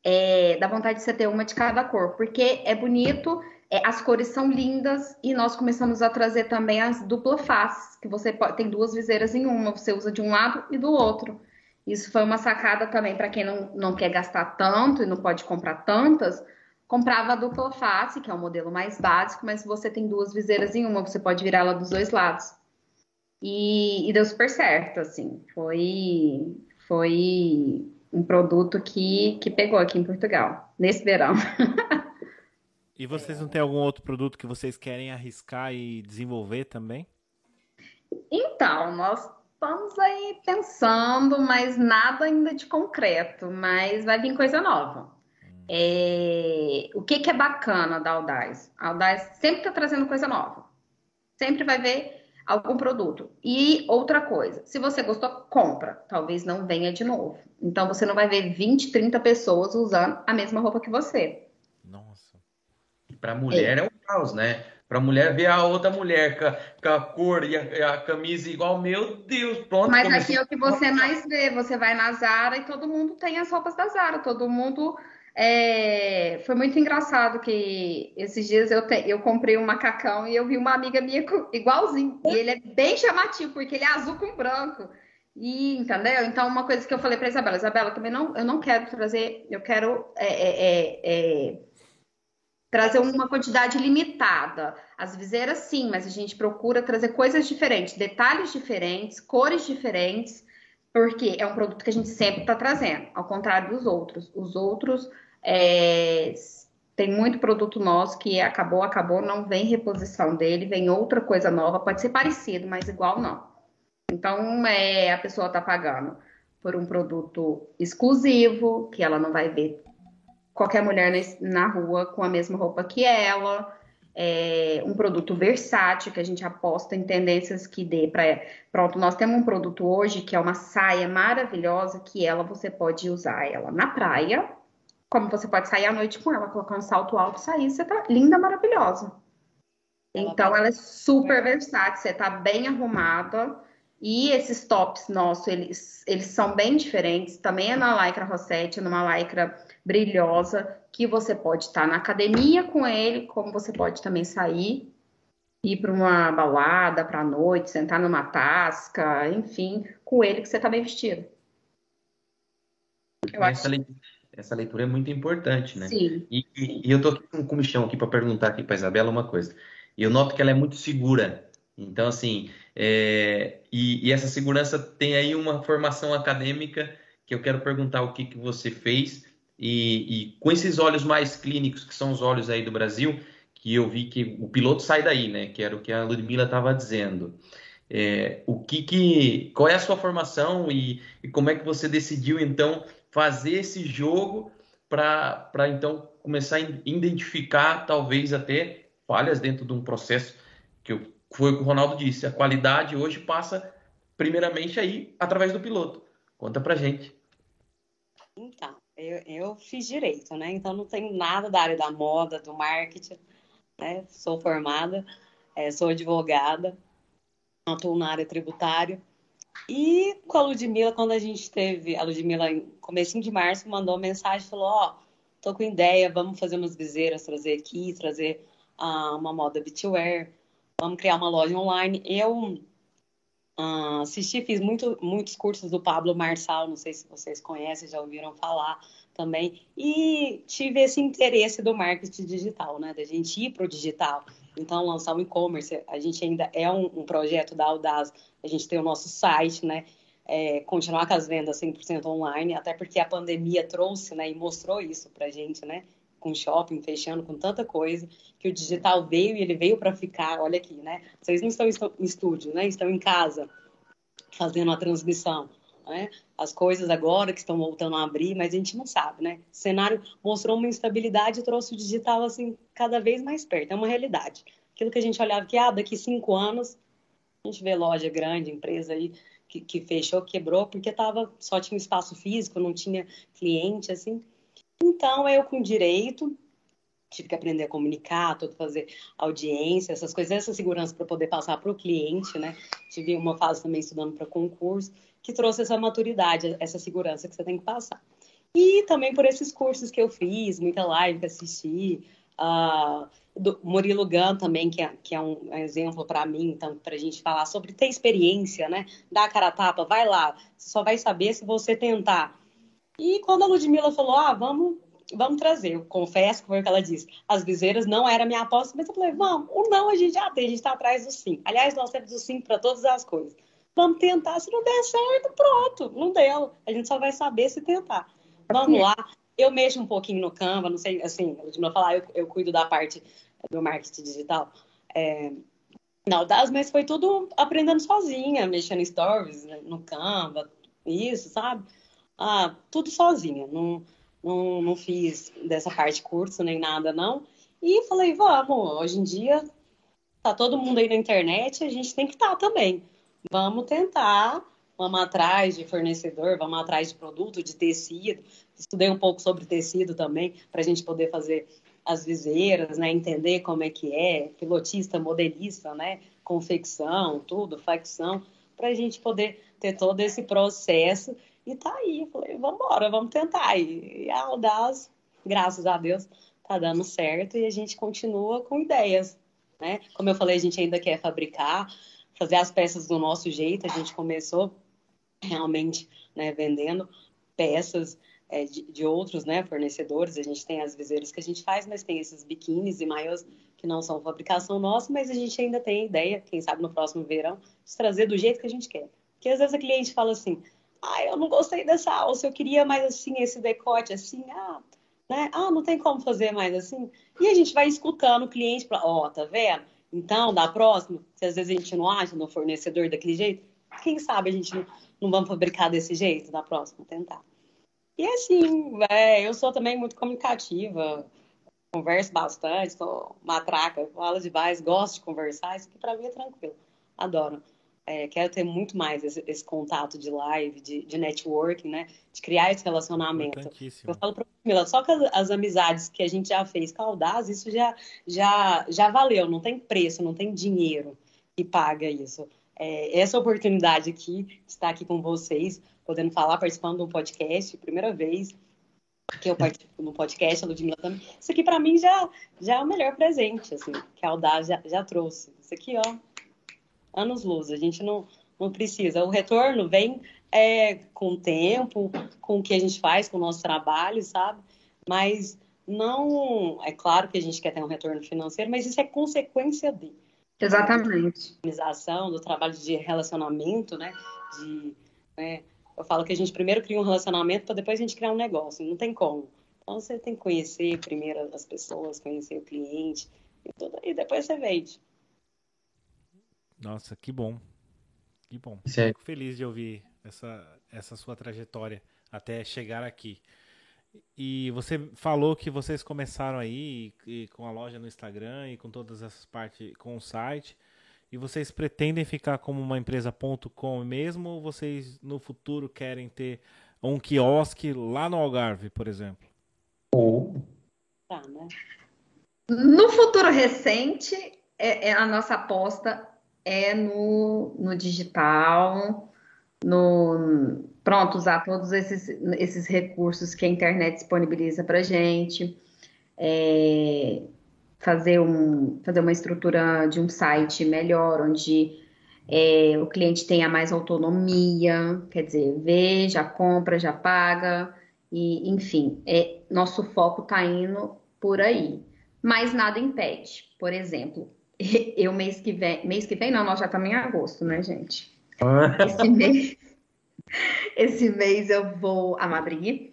é, dá vontade de você ter uma de cada cor, porque é bonito, é, as cores são lindas e nós começamos a trazer também as dupla face, que você pode, tem duas viseiras em uma, você usa de um lado e do outro. Isso foi uma sacada também para quem não, não quer gastar tanto e não pode comprar tantas comprava a dupla face, que é o modelo mais básico, mas você tem duas viseiras em uma, você pode virar ela dos dois lados. E, e deu super certo, assim. Foi, foi um produto que, que pegou aqui em Portugal, nesse verão. e vocês não têm algum outro produto que vocês querem arriscar e desenvolver também? Então, nós estamos aí pensando, mas nada ainda de concreto, mas vai vir coisa nova. É... O que, que é bacana da Audaz? A Audaz sempre está trazendo coisa nova. Sempre vai ver algum produto. E outra coisa, se você gostou, compra. Talvez não venha de novo. Então você não vai ver 20, 30 pessoas usando a mesma roupa que você. Nossa. E para mulher é. é um caos, né? Pra mulher ver a outra mulher com a, cor e a, a, camisa igual, meu Deus, pronto. Mas aqui é o que você mais vê. Você vai na Zara e todo mundo tem as roupas da Zara. Todo mundo. É... Foi muito engraçado que esses dias eu, te... eu comprei um macacão e eu vi uma amiga minha igualzinho. E ele é bem chamativo, porque ele é azul com branco. E, entendeu? Então, uma coisa que eu falei para Isabela, Isabela, também não, eu não quero trazer, eu quero é, é, é, é trazer uma quantidade limitada. As viseiras, sim, mas a gente procura trazer coisas diferentes, detalhes diferentes, cores diferentes, porque é um produto que a gente sempre está trazendo, ao contrário dos outros. Os outros é, tem muito produto nosso que acabou, acabou, não vem reposição dele, vem outra coisa nova, pode ser parecido, mas igual não. Então, é, a pessoa está pagando por um produto exclusivo, que ela não vai ver qualquer mulher na rua com a mesma roupa que ela. É um produto versátil que a gente aposta em tendências que dê para. Pronto, nós temos um produto hoje que é uma saia maravilhosa que ela você pode usar ela na praia, como você pode sair à noite com ela, colocar um salto alto, sair, você tá linda, maravilhosa. Então ela é super versátil, você tá bem arrumada. E esses tops nossos, eles, eles são bem diferentes. Também é na lycra Rossetti, numa lycra brilhosa, que você pode estar na academia com ele, como você pode também sair, ir para uma balada, para a noite, sentar numa tasca, enfim, com ele que você está bem vestido. Eu essa, acho... leitura, essa leitura é muito importante, né? Sim. E, e, e eu tô aqui com um comichão aqui para perguntar aqui para Isabela uma coisa. E eu noto que ela é muito segura. Então, assim, é, e, e, essa segurança tem aí uma formação acadêmica que eu quero perguntar o que, que você fez e, e, com esses olhos mais clínicos, que são os olhos aí do Brasil, que eu vi que o piloto sai daí, né? Que era o que a Ludmilla estava dizendo. É, o que, que qual é a sua formação e, e, como é que você decidiu então fazer esse jogo para então começar a identificar talvez até falhas dentro de um processo que eu, foi o que o Ronaldo disse, a qualidade hoje passa primeiramente aí através do piloto. Conta pra gente. Então, eu, eu fiz direito, né? Então não tenho nada da área da moda, do marketing, né? Sou formada, é, sou advogada, atuo na área tributária. E com a Ludmilla, quando a gente teve, a Ludmilla, em comecinho de março, mandou uma mensagem, falou, ó, oh, tô com ideia, vamos fazer umas viseiras, trazer aqui, trazer uh, uma moda beachwear, vamos criar uma loja online. Eu Uh, assisti, fiz muito, muitos cursos do Pablo Marçal, não sei se vocês conhecem, já ouviram falar também, e tive esse interesse do marketing digital, né, da gente ir para o digital. Então, lançar um e-commerce, a gente ainda é um, um, projeto da Audaz, a gente tem o nosso site, né, é, continuar com as vendas 100% online, até porque a pandemia trouxe, né, e mostrou isso para a gente, né, com shopping fechando, com tanta coisa, que o digital veio e ele veio para ficar. Olha aqui, né? Vocês não estão em estúdio, né? Estão em casa fazendo a transmissão. Né? As coisas agora que estão voltando a abrir, mas a gente não sabe, né? O cenário mostrou uma instabilidade e trouxe o digital assim cada vez mais perto. É uma realidade. Aquilo que a gente olhava que ah, daqui cinco anos a gente vê loja grande, empresa aí que, que fechou, quebrou porque tava só tinha espaço físico, não tinha cliente assim. Então, eu com direito, tive que aprender a comunicar, todo fazer audiência, essas coisas, essa segurança para poder passar para o cliente, né? Tive uma fase também estudando para concurso, que trouxe essa maturidade, essa segurança que você tem que passar. E também por esses cursos que eu fiz, muita live que assisti, uh, do Murilo Gun também, que é, que é um exemplo para mim, então, para a gente falar sobre ter experiência, né? Dar a cara a tapa, vai lá, você só vai saber se você tentar. E quando a Ludmilla falou, ah, vamos, vamos trazer, eu confesso que foi o que ela disse, as viseiras não era minha aposta, mas eu falei, vamos, o não a gente já tem, a gente está atrás do sim. Aliás, nós temos o sim para todas as coisas. Vamos tentar, se não der certo, pronto, não deu. A gente só vai saber se tentar. Vamos lá. Eu mexo um pouquinho no Canva, não sei, assim, a Ludmilla falar, eu, eu cuido da parte do marketing digital. É, Não, das, mas foi tudo aprendendo sozinha, mexendo em stories, né, no Canva, isso, sabe? Ah, tudo sozinha. Não, não, não fiz dessa parte curso nem nada, não. E falei, vamos, hoje em dia tá todo mundo aí na internet, a gente tem que estar tá também. Vamos tentar, vamos atrás de fornecedor, vamos atrás de produto, de tecido. Estudei um pouco sobre tecido também, para a gente poder fazer as viseiras, né? Entender como é que é, pilotista, modelista, né? Confecção, tudo, facção, para a gente poder ter todo esse processo. E tá aí, falei, vamos embora, vamos tentar. E a Audaz, graças a Deus, tá dando certo e a gente continua com ideias, né? Como eu falei, a gente ainda quer fabricar, fazer as peças do nosso jeito. A gente começou realmente, né, vendendo peças é, de, de, outros né, fornecedores. A gente tem as viseiras que a gente faz, mas tem esses biquínis e maiôs que não são fabricação nossa, mas a gente ainda tem ideia, quem sabe no próximo verão, de trazer do jeito que a gente quer. Porque às vezes a cliente fala assim, ah, eu não gostei dessa alça, eu queria mais assim, esse decote assim, ah, né? Ah, não tem como fazer mais assim. E a gente vai escutando o cliente, ó, oh, tá vendo? Então, da próxima, se às vezes a gente não acha no fornecedor daquele jeito, quem sabe a gente não, não vamos fabricar desse jeito na próxima, tentar. E assim, é, eu sou também muito comunicativa, converso bastante, sou matraca, falo demais, gosto de conversar, isso aqui para mim é tranquilo, adoro. É, quero ter muito mais esse, esse contato de live, de, de, networking, né? De criar esse relacionamento. Eu falo para Camila, só que as, as, amizades que a gente já fez com a Audaz, isso já, já, já valeu, não tem preço, não tem dinheiro que paga isso. É, essa oportunidade aqui, de estar aqui com vocês, podendo falar, participando do podcast, primeira vez que eu participo no podcast, a Ludmilla também. Isso aqui para mim já, já é o melhor presente, assim, que a Audaz já, já trouxe. Isso aqui, ó, anos luz. A gente não, não precisa. O retorno vem é, com o tempo, com o que a gente faz, com o nosso trabalho, sabe? Mas não. É claro que a gente quer ter um retorno financeiro, mas isso é consequência de. Exatamente. Organização, do trabalho de relacionamento, né? De, né? Eu falo que a gente primeiro cria um relacionamento para depois a gente criar um negócio. Não tem como. Então você tem que conhecer primeiro as pessoas, conhecer o cliente e tudo, e depois você vende. Nossa, que bom. Que bom. Certo. Fico feliz de ouvir essa, essa sua trajetória até chegar aqui. E você falou que vocês começaram aí e, com a loja no Instagram e com todas essas partes, com o site. E vocês pretendem ficar como uma empresa .com mesmo ou vocês no futuro querem ter um quiosque lá no Algarve, por exemplo? Ou... Tá, né? No futuro recente, é, é a nossa aposta é no, no digital, no pronto, usar todos esses, esses recursos que a internet disponibiliza para gente, é, fazer, um, fazer uma estrutura de um site melhor, onde é, o cliente tenha mais autonomia, quer dizer, vê, já compra, já paga, e enfim, é, nosso foco está indo por aí. Mas nada impede, por exemplo, eu mês que vem, mês que vem não, nós já estamos em agosto, né, gente? Ah. Esse mês, esse mês eu vou a Madrid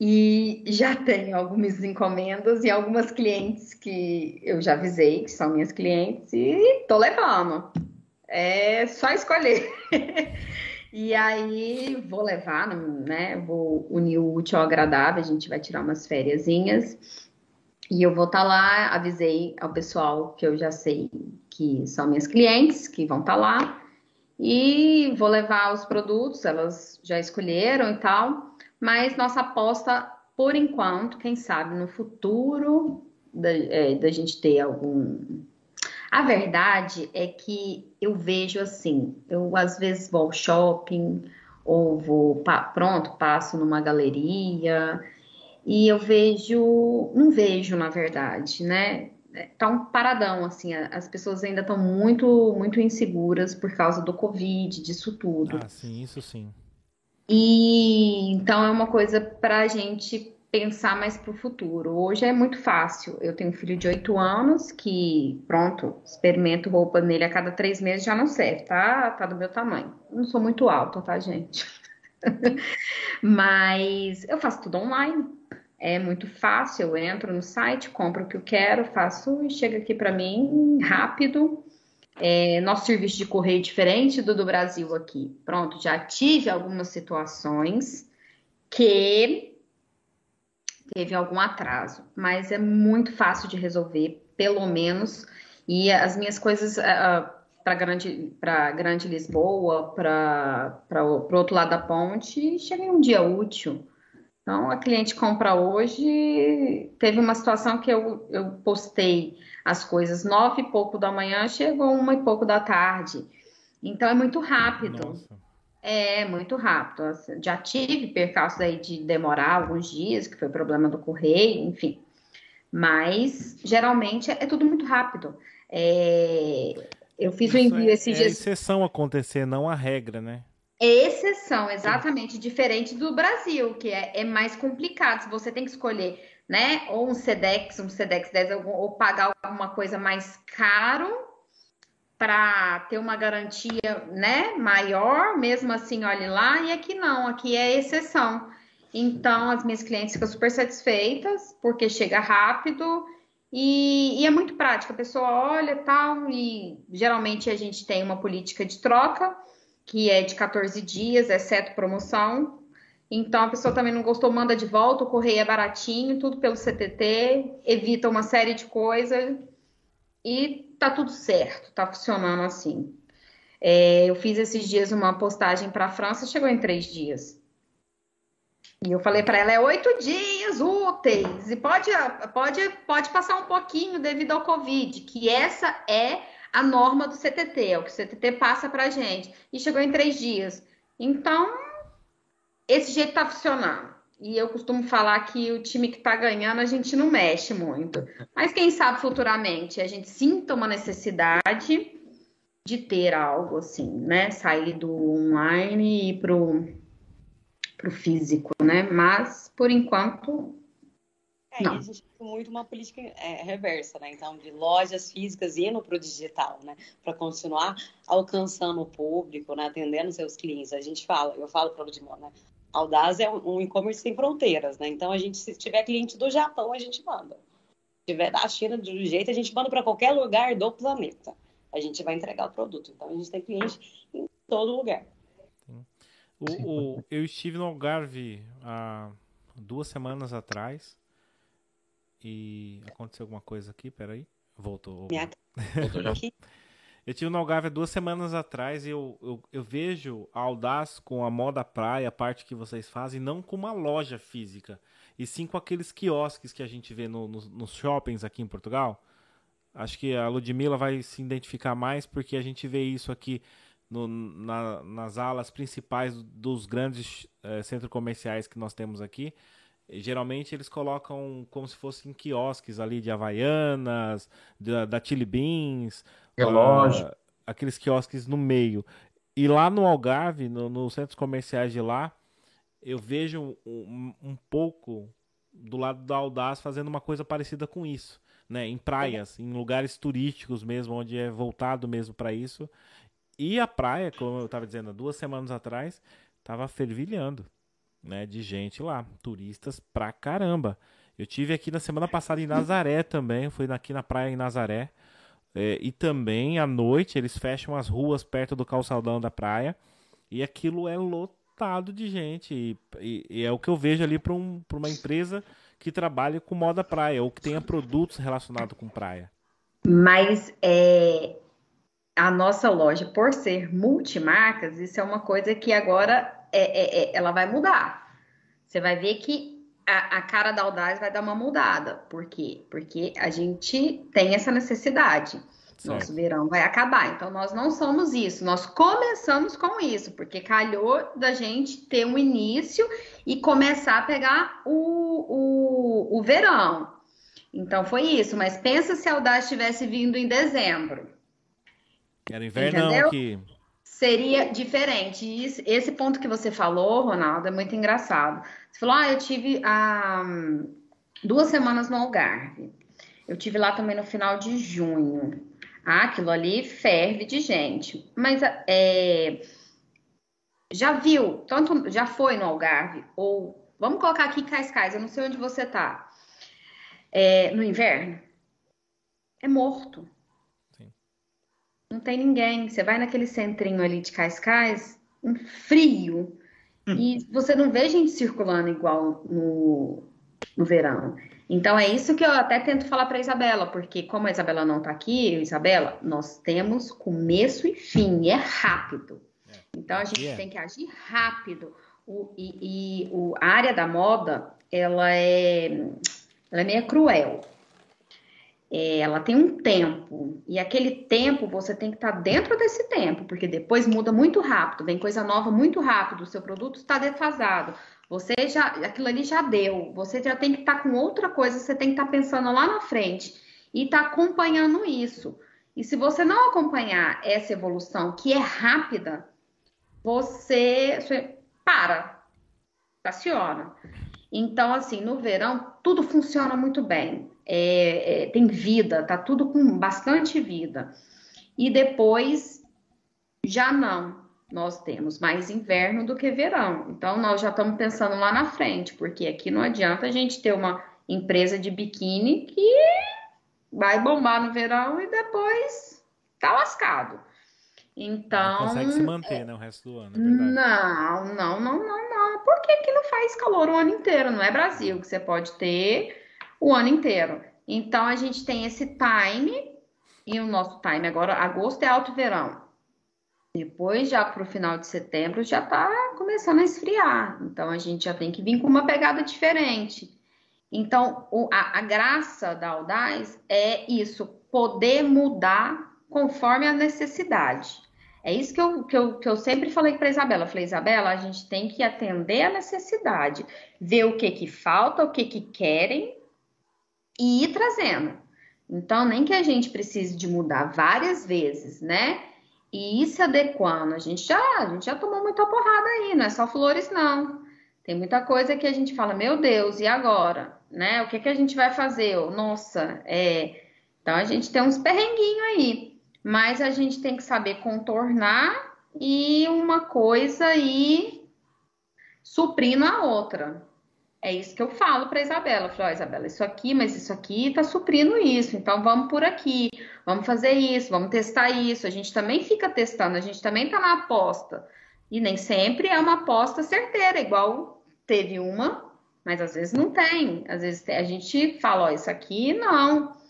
e já tenho algumas encomendas e algumas clientes que eu já avisei que são minhas clientes e tô levando. É só escolher. e aí vou levar, né? Vou unir o útil ao agradável, a gente vai tirar umas fériasinhas e eu vou estar tá lá, avisei ao pessoal que eu já sei que são minhas clientes, que vão estar tá lá, e vou levar os produtos, elas já escolheram e tal, mas nossa aposta, por enquanto, quem sabe no futuro, da, é, da gente ter algum. A verdade é que eu vejo assim, eu às vezes vou ao shopping, ou vou, pronto, passo numa galeria e eu vejo, não vejo na verdade, né? Tá um paradão, assim, as pessoas ainda estão muito, muito inseguras por causa do Covid, disso tudo. Ah, sim, isso sim. E então é uma coisa para a gente pensar mais para o futuro. Hoje é muito fácil. Eu tenho um filho de 8 anos que, pronto, experimento roupa nele a cada três meses já não serve, tá? Tá do meu tamanho. Eu não sou muito alta, tá, gente? Mas eu faço tudo online. É muito fácil, eu entro no site, compro o que eu quero, faço e chega aqui para mim rápido. É, nosso serviço de correio é diferente do do Brasil aqui. Pronto, já tive algumas situações que teve algum atraso, mas é muito fácil de resolver, pelo menos. E as minhas coisas uh, ah, para grande, grande Lisboa, para o outro lado da ponte, chega em um dia útil. Então, a cliente compra hoje. Teve uma situação que eu, eu postei as coisas nove e pouco da manhã, chegou uma e pouco da tarde. Então, é muito rápido. Nossa. É, muito rápido. Já tive percalços aí de demorar alguns dias, que foi problema do correio, enfim. Mas, geralmente, é tudo muito rápido. É... Eu fiz o envio é, esses é dias. É exceção acontecer, não a regra, né? É exceção, exatamente, diferente do Brasil, que é, é mais complicado. Você tem que escolher, né? Ou um SEDEX, um SEDEX 10, ou pagar alguma coisa mais caro para ter uma garantia, né, maior, mesmo assim, olhe lá, e aqui não, aqui é exceção. Então, as minhas clientes ficam super satisfeitas, porque chega rápido e, e, é muito prático. A pessoa olha tal, e geralmente a gente tem uma política de troca que é de 14 dias, exceto promoção. Então a pessoa também não gostou, manda de volta, o correio é baratinho, tudo pelo CTT, evita uma série de coisas e tá tudo certo, tá funcionando assim. É, eu fiz esses dias uma postagem para a França, chegou em três dias. E eu falei para ela, é oito dias úteis, e pode, pode, pode passar um pouquinho devido ao Covid, que essa é a norma do CTT, é o que o CTT passa para a gente. E chegou em três dias. Então, esse jeito está funcionando. E eu costumo falar que o time que está ganhando a gente não mexe muito. Mas quem sabe futuramente a gente sinta uma necessidade de ter algo assim, né? Sair do online e ir pro, pro físico, né? Mas por enquanto é, não. a gente muito uma política é, reversa, né? Então, de lojas físicas indo para o digital, né? Para continuar alcançando o público, né? Atendendo seus clientes. A gente fala, eu falo para o Ludmilla, né? Audaz é um e-commerce sem fronteiras, né? Então, a gente, se tiver cliente do Japão, a gente manda. Se tiver da China, do jeito, a gente manda para qualquer lugar do planeta. A gente vai entregar o produto. Então, a gente tem cliente em todo lugar. O, o, eu estive no Algarve há duas semanas atrás e aconteceu alguma coisa aqui, peraí. Voltou. Voltou já. Eu tive no Algarve duas semanas atrás e eu, eu, eu, vejo a Audaz com a moda praia, a parte que vocês fazem, não com uma loja física, e sim com aqueles quiosques que a gente vê no, no, nos shoppings aqui em Portugal. Acho que a Ludmilla vai se identificar mais porque a gente vê isso aqui no, na, nas alas principais dos grandes é, centros comerciais que nós temos aqui geralmente eles colocam como se fossem quiosques ali de Havaianas, da, da Chili Beans, relógio, uh, aqueles quiosques no meio. E lá no Algarve, no, nos centros comerciais de lá, eu vejo um, um, pouco do lado da Audaz fazendo uma coisa parecida com isso, né? Em praias, em lugares turísticos mesmo, onde é voltado mesmo para isso. E a praia, como eu estava dizendo, duas semanas atrás, estava fervilhando né, de gente lá, turistas pra caramba. Eu tive aqui na semana passada em Nazaré também, fui aqui na praia em Nazaré. É, e também à noite eles fecham as ruas perto do calçadão da praia e aquilo é lotado de gente. E, e, e é o que eu vejo ali para um, uma empresa que trabalha com moda praia ou que tenha produtos relacionados com praia. Mas é, a nossa loja, por ser multimarcas, isso é uma coisa que agora é, é, é, ela vai mudar. Você vai ver que a, a, cara da Audaz vai dar uma mudada. Por quê? Porque a gente tem essa necessidade. Certo. Nosso verão vai acabar. Então, nós não somos isso. Nós começamos com isso, porque calhou da gente ter um início e começar a pegar o, o, o verão. Então, foi isso. Mas pensa se a Audaz tivesse vindo em dezembro. Era inverno que seria diferente. esse ponto que você falou, Ronaldo, é muito engraçado. Você falou, ah, eu tive ah, duas semanas no Algarve. Eu tive lá também no final de junho. Ah, aquilo ali ferve de gente. Mas é, já viu, tanto já foi no Algarve, ou vamos colocar aqui Cascais, eu não sei onde você tá. É, no inverno, é morto Não tem ninguém. Você vai naquele centrinho ali de Cascais, um frio, hum. e você não vê gente circulando igual no, no verão. Então é isso que eu até tento falar para Isabela, porque como a Isabela não está aqui, Isabela, nós temos começo e fim, é rápido. É. Então a gente tem que agir rápido. O, e, e o, a área da moda, ela é, ela é meio cruel. É, ela tem um tempo, e aquele tempo você tem que estar tá dentro desse tempo, porque depois muda muito rápido, vem coisa nova muito rápido, o seu produto está defasado. Você já, aquilo ali já deu, você já tem que estar tá com outra coisa, você tem que estar tá pensando lá na frente e estar tá acompanhando isso. E se você não acompanhar essa evolução, que é rápida, você, você para, estaciona. Então, assim, no verão, tudo funciona muito bem. É, é, tem vida, tá tudo com bastante vida. E depois, já não. Nós temos mais inverno do que verão. Então, nós já estamos pensando lá na frente, porque aqui não adianta a gente ter uma empresa de biquíni que vai bombar no verão e depois tá lascado. Então. Não consegue se manter, né? O resto do ano, é Não, não, não, não, não. Por que, que não faz calor o ano inteiro? Não é Brasil, que você pode ter o ano inteiro. Então a gente tem esse time, e o nosso time agora, agosto é alto verão. Depois, já para o final de setembro, já está começando a esfriar. Então a gente já tem que vir com uma pegada diferente. Então, o, a, a graça da Audaz é isso, poder mudar conforme a necessidade. É isso que eu, que eu, que eu sempre falei para Isabela. Eu falei, Isabela, a gente tem que atender a necessidade, ver o que que falta, o que que querem e ir trazendo. Então, nem que a gente precise de mudar várias vezes, né? E ir se adequando. A gente já, a gente já tomou muita porrada aí, não é só flores, não. Tem muita coisa que a gente fala, meu Deus, e agora? Né? O que, que a gente vai fazer? Nossa, é. Então a gente tem uns perrenguinhos aí mas a gente tem que saber contornar e uma coisa ir suprindo a outra. É isso que eu falo para Isabela. Eu falo, oh, Isabela, isso aqui, mas isso aqui está suprindo isso, então vamos por aqui, vamos fazer isso, vamos testar isso. A gente também fica testando, a gente também está na aposta. E nem sempre é uma aposta certeira, igual teve uma, mas às vezes não tem. Às vezes a gente fala, ó, oh, isso aqui não.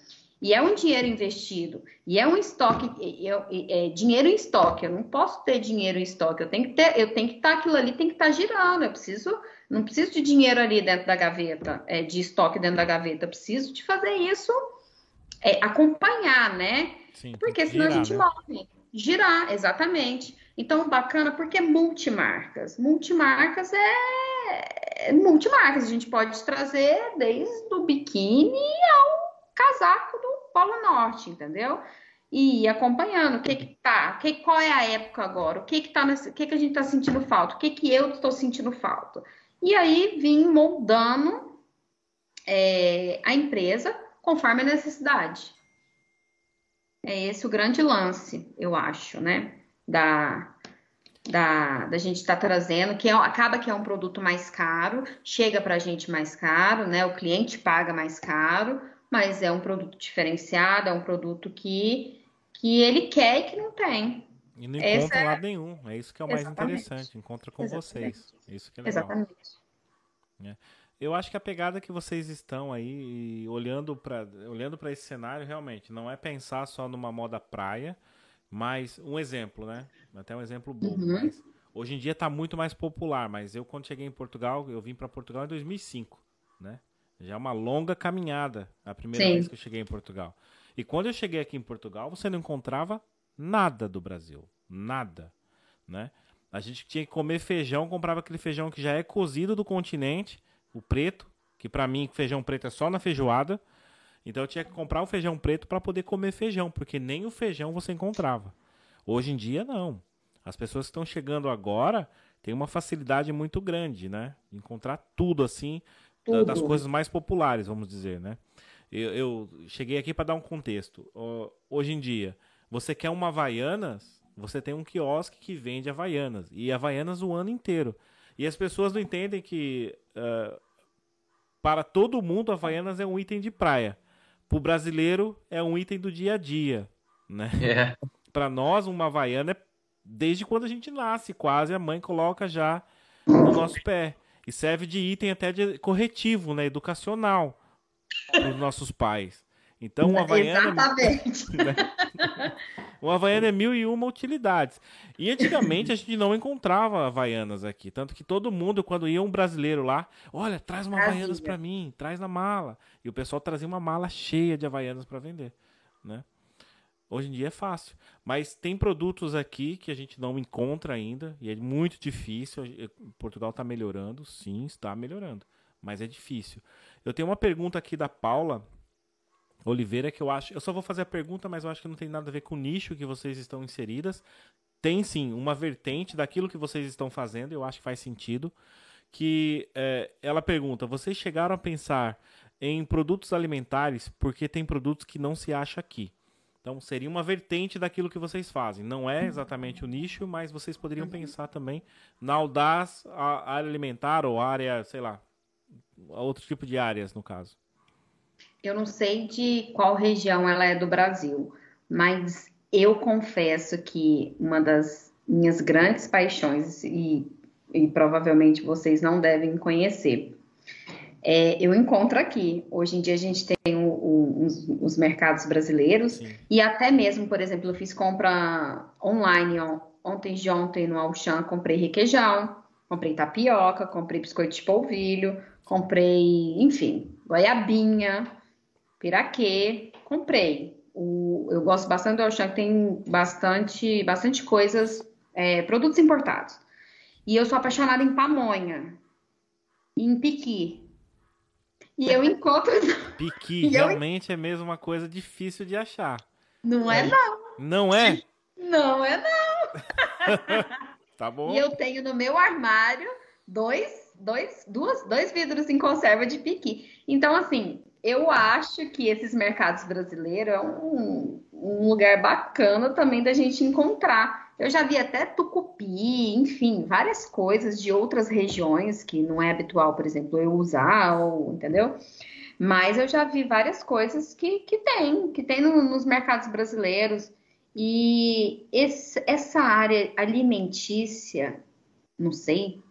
E é um dinheiro investido. E é um estoque, é, é, dinheiro em estoque. Eu não posso ter dinheiro em estoque. Eu tenho que ter, eu tenho que estar aquilo ali, tem que estar girando. Eu preciso, não preciso de dinheiro ali dentro da gaveta, é, de estoque dentro da gaveta. Eu preciso de fazer isso, é, acompanhar, né? Sim, porque senão girar, a gente né? morre. Girar, exatamente. Então, bacana, porque multimarcas. Multimarcas é, é multimarcas. A gente pode trazer desde o biquíni ao casaco do Polo Norte, entendeu? E ir acompanhando o que que tá, que, qual é a época agora, o que que tá nesse, o que que a gente tá sentindo falta, o que que eu estou sentindo falta. E aí vim moldando é, a empresa conforme a necessidade. É esse o grande lance, eu acho, né? Da, da, da gente estar tá trazendo, que é, acaba que é um produto mais caro, chega para a gente mais caro, né? O cliente paga mais caro, mas é um produto diferenciado, é um produto que, que ele quer e que não tem. E não encontra é... lado nenhum. É isso que é o mais Exatamente. interessante. Encontra com Exatamente. vocês. Isso que é legal. Exatamente. É. Eu acho que a pegada que vocês estão aí olhando para olhando esse cenário realmente não é pensar só numa moda praia, mas um exemplo, né? Até um exemplo bom. Uhum. Mas hoje em dia está muito mais popular. Mas eu quando cheguei em Portugal, eu vim para Portugal em 2005, né? Já é uma longa caminhada a primeira Sim. vez que eu cheguei em Portugal. E quando eu cheguei aqui em Portugal, você não encontrava nada do Brasil. Nada. Né? A gente tinha que comer feijão, comprava aquele feijão que já é cozido do continente, o preto, que para mim feijão preto é só na feijoada. Então eu tinha que comprar o feijão preto para poder comer feijão, porque nem o feijão você encontrava. Hoje em dia não. As pessoas que estão chegando agora têm uma facilidade muito grande, né? Encontrar tudo assim da, das coisas mais populares, vamos dizer, né? Eu, eu cheguei aqui para dar um contexto. Hoje em dia, você quer uma Havaianas, você tem um quiosque que vende Havaianas. E Havaianas o ano inteiro. E as pessoas não entendem que uh, para todo mundo Havaianas é um item de praia. Para o brasileiro é um item do dia a dia. Né? É. para nós, uma havaiana é desde quando a gente nasce, quase a mãe coloca já no nosso pé. E serve de item até de corretivo, né? Educacional para os nossos pais. Então, uma Havaiana. Exatamente. Né? Uma Havaiana é mil e uma utilidades. E antigamente a gente não encontrava Havaianas aqui. Tanto que todo mundo, quando ia um brasileiro lá, olha, traz uma Havaianas para mim, traz na mala. E o pessoal trazia uma mala cheia de Havaianas para vender. Né? Hoje em dia é fácil. Mas tem produtos aqui que a gente não encontra ainda. E é muito difícil. Portugal está melhorando. Sim, está melhorando. Mas é difícil. Eu tenho uma pergunta aqui da Paula Oliveira que eu acho. Eu só vou fazer a pergunta, mas eu acho que não tem nada a ver com o nicho que vocês estão inseridas. Tem sim uma vertente daquilo que vocês estão fazendo. Eu acho que faz sentido. Que é, ela pergunta: vocês chegaram a pensar em produtos alimentares porque tem produtos que não se acha aqui? Então seria uma vertente daquilo que vocês fazem. Não é exatamente o nicho, mas vocês poderiam uhum. pensar também na Audaz, a área alimentar ou área, sei lá, outro tipo de áreas no caso. Eu não sei de qual região ela é do Brasil, mas eu confesso que uma das minhas grandes paixões, e, e provavelmente vocês não devem conhecer, é, eu encontro aqui. Hoje em dia a gente tem o, o, os, os, mercados brasileiros Sim. e até mesmo, por exemplo, eu fiz compra online ontem de ontem no Auchan, comprei requeijão, comprei tapioca, comprei biscoito de polvilho, comprei, enfim, goiabinha, piraquê, comprei. O, eu gosto bastante do Auchan, que tem bastante, bastante coisas, é, produtos importados. E eu sou apaixonada em pamonha, em piqui. E eu encontro. Piqui realmente eu... é mesmo uma coisa difícil de achar. Não é, é não. Não é? Não é não. tá bom. E eu tenho no meu armário dois, dois, duas, dois vidros em conserva de piqui. Então, assim, eu acho que esses mercados brasileiros é um, um lugar bacana também da gente encontrar. Eu já vi até tucupi, enfim, várias coisas de outras regiões que não é habitual, por exemplo, eu usar, ou, entendeu? Mas eu já vi várias coisas que, que tem, que tem no, nos mercados brasileiros. E esse, essa área alimentícia, não sei,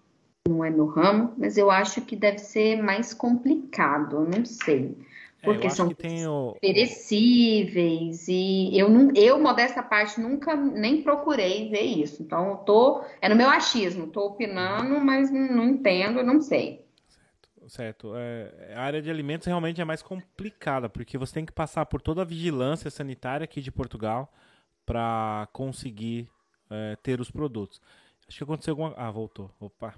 não é meu ramo, mas eu acho que deve ser mais complicado, não sei. É, porque é, são o... perecíveis e eu não, eu modesta parte nunca nem procurei ver isso. Então eu tô é no meu achismo, tô opinando, mas não, não entendo, não sei. Certo. certo. É, a área de alimentos realmente é mais complicada porque você tem que passar por toda a vigilância sanitária aqui de Portugal para conseguir é, ter os produtos. Acho que aconteceu alguma. Ah, voltou. Opa.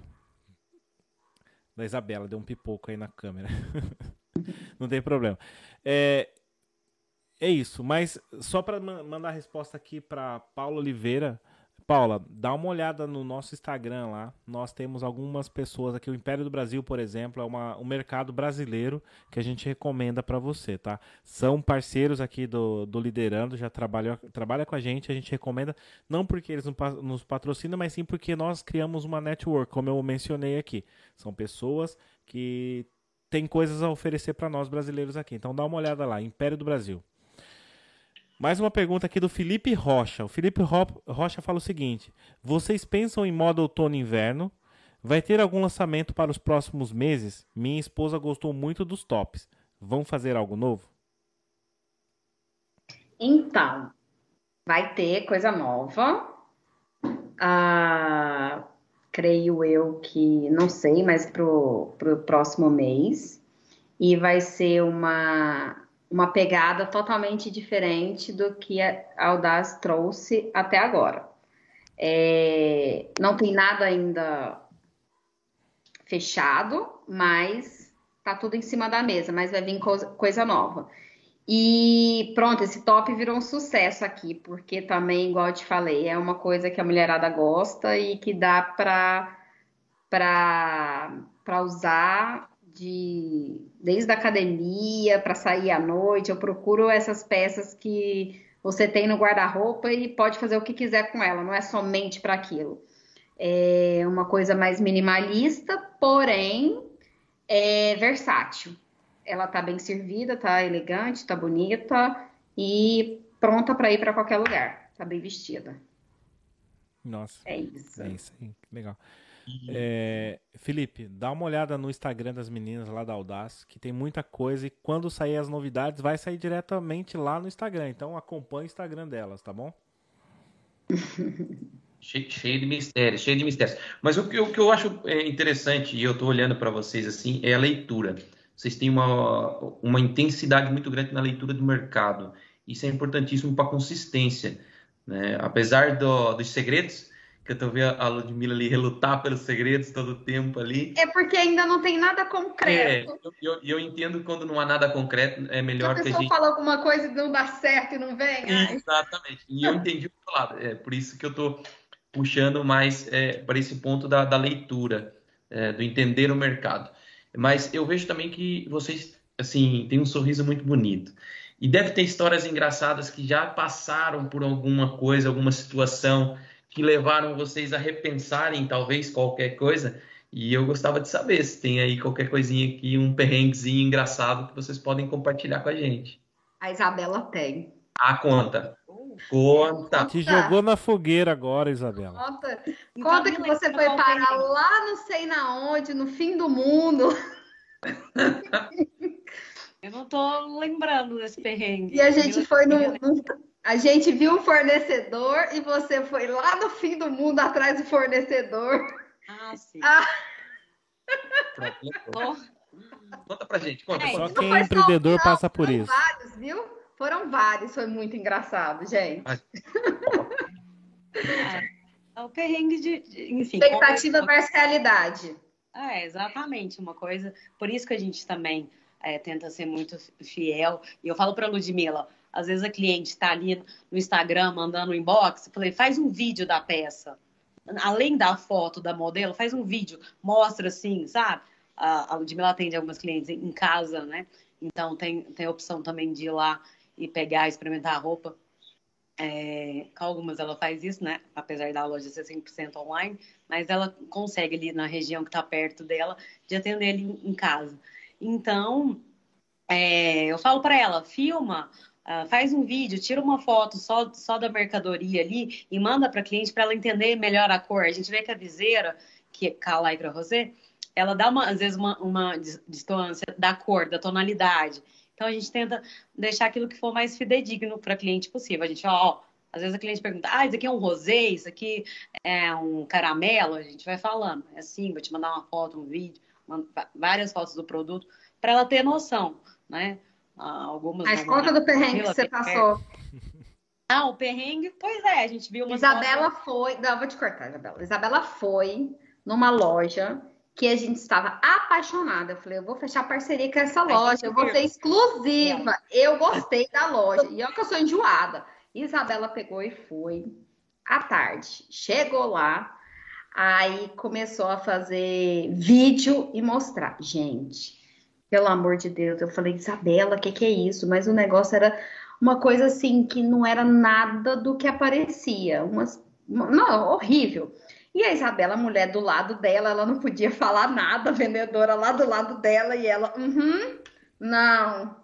Da Isabela, deu um pipoco aí na câmera. não tem problema. É, é isso, mas só para mandar a resposta aqui para Paula Oliveira. Paula, dá uma olhada no nosso Instagram lá. Nós temos algumas pessoas aqui. O Império do Brasil, por exemplo, é uma, um mercado brasileiro que a gente recomenda para você, tá? São parceiros aqui do, do Liderando, já trabalham, trabalha com a gente. A gente recomenda, não porque eles nos patrocinam, mas sim porque nós criamos uma network, como eu mencionei aqui. São pessoas que tem coisas a oferecer para nós brasileiros aqui. Então dá uma olhada lá, Império do Brasil. Mais uma pergunta aqui do Felipe Rocha. O Felipe Rocha fala o seguinte: Vocês pensam em modo outono e inverno? Vai ter algum lançamento para os próximos meses? Minha esposa gostou muito dos tops. Vão fazer algo novo? Então, vai ter coisa nova. Ah, creio eu que, não sei, mas para o próximo mês. E vai ser uma, uma pegada totalmente diferente do que a Audaz trouxe até agora. É, não tem nada ainda fechado, mas tá tudo em cima da mesa, mas vai vir coisa, coisa nova. E pronto, esse top virou um sucesso aqui, porque também, igual eu te falei, é uma coisa que a mulherada gosta e que dá para para usar de desde a academia para sair à noite. Eu procuro essas peças que você tem no guarda-roupa e pode fazer o que quiser com ela, não é somente para aquilo. É uma coisa mais minimalista, porém é versátil ela tá bem servida, tá elegante, tá bonita e pronta para ir para qualquer lugar. tá bem vestida. Nossa. É isso. É isso aí, legal. É, Felipe, dá uma olhada no Instagram das meninas lá da Audaz, que tem muita coisa e quando sair as novidades vai sair diretamente lá no Instagram. Então acompanhe o Instagram delas, tá bom? cheio, cheio, de mistérios, cheio de mistérios. Mas o que, o que eu acho é, interessante, e eu estou olhando para vocês assim, é a leitura. Vocês têm uma, uma intensidade muito grande na leitura do mercado. Isso é importantíssimo para a consistência. Né? Apesar do, dos segredos, que eu tô vendo a Ludmilla ali relutar pelos segredos todo o tempo ali. É porque ainda não tem nada concreto. É, eu, eu, entendo quando não há nada concreto, é melhor que a gente... fala alguma coisa e não dá certo e não vem. Exatamente. E eu entendi o outro lado. É por isso que eu tô puxando mais é, para esse ponto da, da leitura, é, do entender o mercado. Mas eu vejo também que vocês, assim, têm um sorriso muito bonito. E deve ter histórias engraçadas que já passaram por alguma coisa, alguma situação que levaram vocês a repensarem talvez qualquer coisa. E eu gostava de saber se tem aí qualquer coisinha aqui, um perrenguezinho engraçado que vocês podem compartilhar com a gente. A Isabela tem. A conta. Conta. Te jogou na fogueira agora, Isabela. Conta, então, conta que você foi parar lá não sei na onde, no fim do mundo. Eu não tô lembrando desse perrengue. E a gente foi no, no, a gente viu um fornecedor e você foi lá no fim do mundo atrás do fornecedor. Ah, sim. Ah. Conta pra gente, conta. É, só quem é empreendedor só, passa por isso. Vários, viu? Foram vários, foi muito engraçado, gente. é, é o perrengue de, de enfim. Expectativa como... versus realidade. É, exatamente, uma coisa. Por isso que a gente também é, tenta ser muito fiel. E eu falo para Ludmilla, às vezes a cliente está ali no Instagram mandando um inbox, falei, faz um vídeo da peça. Além da foto da modelo, faz um vídeo, mostra assim, sabe? A, a Ludmilla atende algumas clientes em casa, né? Então tem, tem a opção também de ir lá e pegar, experimentar a roupa. É, algumas ela faz isso, né? Apesar da loja ser 100% online, mas ela consegue ali na região que está perto dela de atender ele em casa. Então, é, eu falo para ela, filma Uh, faz um vídeo, tira uma foto só, só da mercadoria ali e manda para a cliente para ela entender melhor a cor. A gente vê que a viseira, que é a Lycra Rosé, ela dá uma, às vezes uma, uma distância da cor, da tonalidade. Então a gente tenta deixar aquilo que for mais fidedigno para cliente possível. A gente, ó, às vezes a cliente pergunta, ah, isso aqui é um rosé, isso aqui é um caramelo. A gente vai falando, é assim, vou te mandar uma foto, um vídeo, várias fotos do produto, para ela ter noção, né? Algumas. Mas conta do perrengue que você passou. Ah, o perrengue, pois é, a gente viu uma. Isabela foi. Não, vou te cortar, Isabela. Isabela foi numa loja que a gente estava apaixonada. Eu falei, eu vou fechar parceria com essa loja, eu vou ser exclusiva. Eu gostei da loja. E olha que eu sou enjoada. Isabela pegou e foi à tarde. Chegou lá, aí começou a fazer vídeo e mostrar. Gente, pelo amor de Deus. Eu falei, Isabela, o que, que é isso? Mas o negócio era uma coisa assim que não era nada do que aparecia. Umas, não, horrível. E a Isabela, a mulher do lado dela, ela não podia falar nada, a vendedora lá do lado dela, e ela, uhum, não,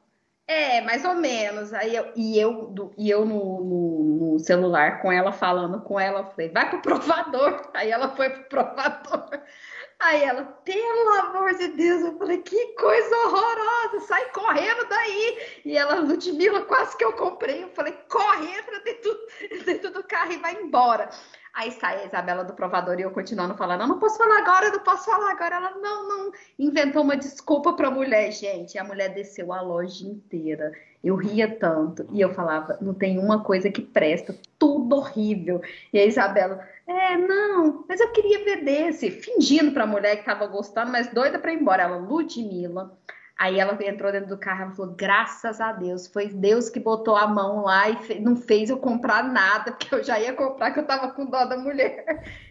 é, mais ou menos. Aí eu, e eu, do, e eu no, no, no, celular com ela, falando com ela, falei, vai pro provador. Aí ela foi pro provador. Aí ela, pelo amor de Deus, eu falei, que coisa horrorosa, sai correndo daí. E ela, Ludmilla, quase que eu comprei. Eu falei, corre, entra dentro, dentro do carro e vai embora. Aí sai a Isabela do provador e eu continuando falando, não posso falar agora, não posso falar agora. Ela, não, não, inventou uma desculpa pra mulher, gente. A mulher desceu a loja inteira. Eu ria tanto. E eu falava, não tem uma coisa que presta, tudo horrível. E a Isabela, é, não, mas eu queria ver desse, fingindo pra mulher que tava gostando, mas doida pra ir embora. Ela, Ludmilla. Aí ela entrou dentro do carro e falou: graças a Deus, foi Deus que botou a mão lá e fe não fez eu comprar nada, porque eu já ia comprar, que eu tava com dó da mulher.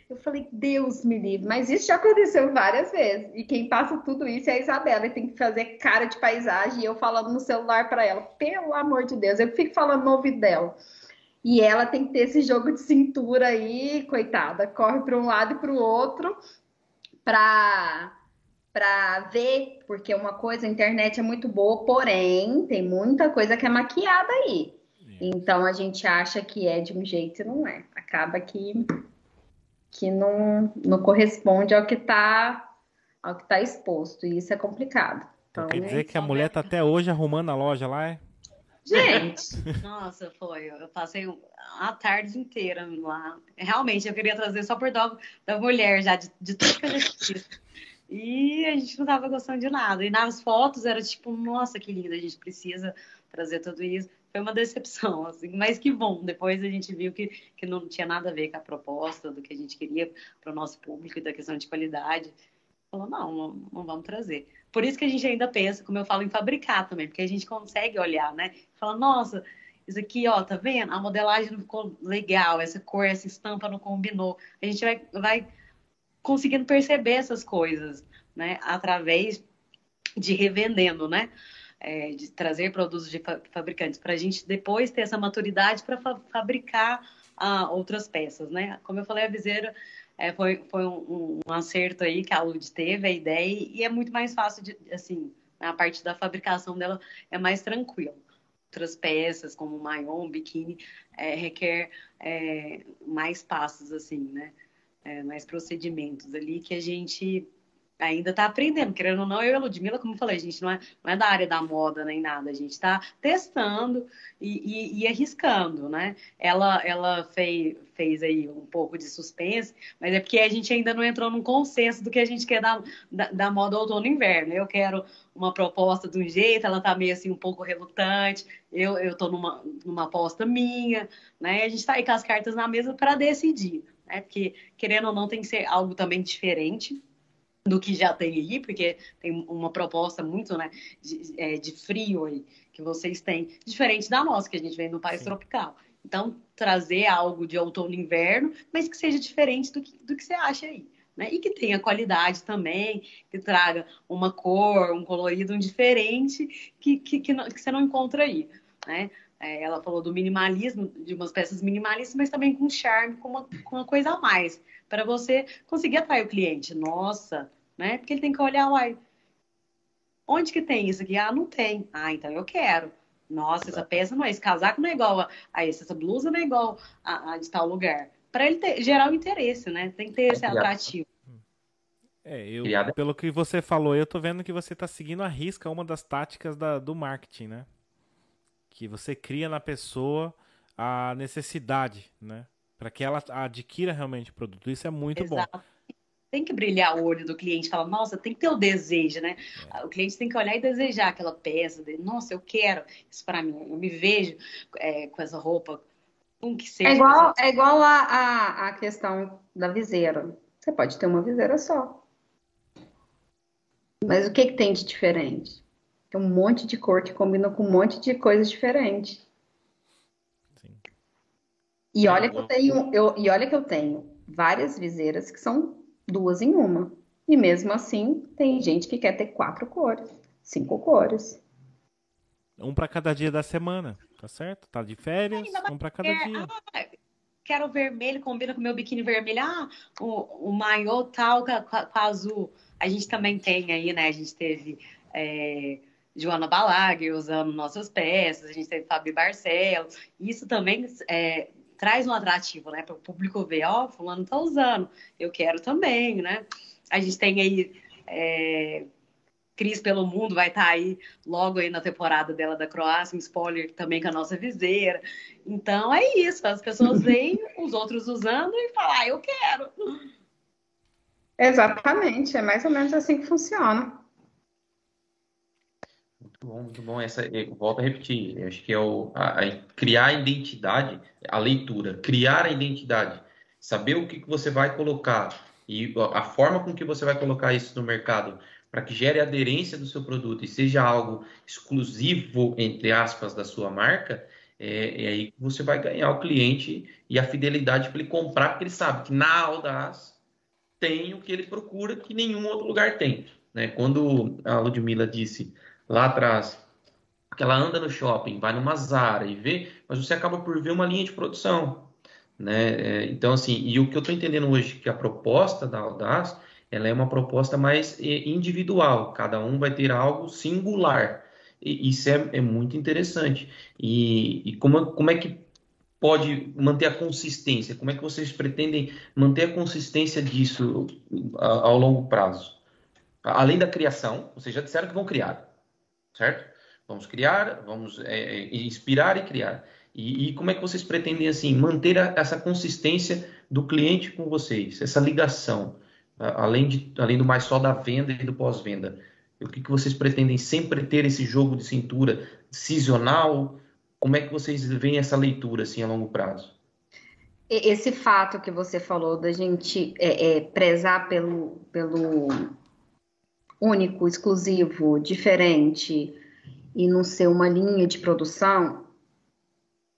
Eu falei, Deus me livre, mas isso já aconteceu várias vezes. E quem passa tudo isso é a Isabela, e tem que fazer cara de paisagem, e eu falando no celular para ela, pelo amor de Deus, eu fico falando no ouvido dela. E ela tem que ter esse jogo de cintura aí, coitada, corre para um lado e para o outro para para ver, porque uma coisa, a internet é muito boa, porém tem muita coisa que é maquiada aí. Então a gente acha que é de um jeito e não é. Acaba que, que não, não corresponde ao que está ao que tá exposto. E isso é complicado. Então, quer dizer que a mulher tá até hoje arrumando a loja lá, é? Gente! Nossa, foi. Eu passei a tarde inteira lá. Realmente, eu queria trazer só por dó da mulher já, de, de tudo que gente fiz. E a gente não tava gostando de nada. E nas fotos era tipo, nossa, que linda, a gente precisa trazer tudo isso. Foi uma decepção, assim, mas que bom. Depois a gente viu que, que não tinha nada a ver com a proposta do que a gente queria para o nosso público e da questão de qualidade. Falou, não, não, não vamos trazer. Por isso que a gente ainda pensa, como eu falo, em fabricar também, porque a gente consegue olhar, né? Fala, nossa, isso aqui, ó, tá vendo? A modelagem não ficou legal, essa cor, essa estampa não combinou. A gente vai, vai conseguindo perceber essas coisas, né? Através de revendendo, né? É, de trazer produtos de fabricantes para a gente depois ter essa maturidade para fa fabricar ah, outras peças, né? Como eu falei, a viseira é, foi, foi um, um, acerto aí que a Lud teve, a ideia, e é muito mais fácil de, assim, a parte da fabricação dela é mais tranquila. Outras peças, como o maion, biquíni, é, requer é, mais passos, assim, né? É, mais procedimentos ali que a gente ainda está aprendendo, querendo ou não, eu e a Ludmilla, como eu falei, a gente não é, não é da área da moda nem nada, a gente está testando e, e, e, arriscando, né? Ela, ela fez, fez aí um pouco de suspense, mas é porque a gente ainda não entrou num consenso do que a gente quer da, da, da moda outono e inverno. Eu quero uma proposta de um jeito, ela está meio assim um pouco relutante, eu, tô numa, numa aposta minha, né? A gente está aí com as cartas na mesa para decidir, né? Porque, querendo ou não, tem que ser algo também diferente, do que já tem aí, porque tem uma proposta muito né, de, é, de frio aí que vocês têm, diferente da nossa, que a gente vem no país Sim. tropical. Então, trazer algo de outono e inverno, mas que seja diferente do que, do que você acha aí. Né? E que tenha qualidade também, que traga uma cor, um colorido um diferente que, que, que, não, que você não encontra aí. Né? É, ela falou do minimalismo, de umas peças minimalistas, mas também com charme, com uma, com uma coisa a mais, para você conseguir atrair o cliente. Nossa, né? Porque ele tem que olhar, uai, onde que tem isso aqui? Ah, não tem. Ah, então eu quero. Nossa, essa peça não é, esse casaco não é igual a, a esse, essa blusa não é igual a, a de tal lugar. Para ele ter, gerar o interesse, né? Tem que ter esse atrativo. É, eu, pelo que você falou, eu tô vendo que você tá seguindo a risca uma das táticas da, do marketing, né? Que você cria na pessoa a necessidade, né? Para que ela adquira realmente o produto. Isso é muito Exato. bom tem que brilhar o olho do cliente, falar, nossa, tem que ter o desejo, né? É. O cliente tem que olhar e desejar aquela peça, de, nossa, eu quero isso para mim, eu me vejo é, com essa roupa, com que seja. É igual, é igual a, a, a questão da viseira. Você pode ter uma viseira só. Mas o que, que tem de diferente? Tem um monte de cor que combina com um monte de coisas diferentes. Sim. E olha que eu tenho, eu, e olha que eu tenho várias viseiras que são duas em uma. E mesmo assim, tem gente que quer ter quatro cores, cinco cores. Um para cada dia da semana, tá certo? Tá de férias, um para cada é, dia. Ah, quero vermelho, combina com meu biquíni vermelho. Ah, o, o maiô tal com, com azul. A gente também tem aí, né? A gente teve é, Joana Balag usando nossas peças, a gente teve Fabi Barcelos. Isso também é, traz um atrativo, né? Para o público ver, ó, oh, fulano tá usando, eu quero também, né? A gente tem aí é, Cris pelo Mundo, vai estar tá aí logo aí na temporada dela da Croácia, um spoiler também com a nossa viseira. Então é isso, as pessoas veem os outros usando e falam, ah, eu quero. Exatamente, é mais ou menos assim que funciona. Muito bom, muito bom. Essa, eu volto a repetir, acho que é o, a, a, criar a identidade, a leitura, criar a identidade, saber o que, que você vai colocar e a forma com que você vai colocar isso no mercado para que gere aderência do seu produto e seja algo exclusivo, entre aspas, da sua marca, é, é aí que você vai ganhar o cliente e a fidelidade para ele comprar, porque ele sabe que na Audaz tem o que ele procura que nenhum outro lugar tem. Né? Quando a Ludmilla disse lá atrás, que ela anda no shopping, vai numa Zara e vê, mas você acaba por ver uma linha de produção. Né? É, então, assim, e o que eu estou entendendo hoje que a proposta da Audaz ela é uma proposta mais é, individual, cada um vai ter algo singular. E, isso é, é, muito interessante. E, e como, como é que pode manter a consistência? Como é que vocês pretendem manter a consistência disso ao longo prazo? Além da criação, vocês já disseram que vão criar, certo? Vamos criar, vamos é, é, inspirar e criar. E, e, como é que vocês pretendem assim manter a, essa consistência do cliente com vocês, essa ligação, além, de, além do mais só da venda e do pós-venda? O que, que vocês pretendem sempre ter esse jogo de cintura sazonal? Como é que vocês veem essa leitura assim a longo prazo? Esse fato que você falou da gente é, é, prezar pelo, pelo único, exclusivo, diferente, e não ser uma linha de produção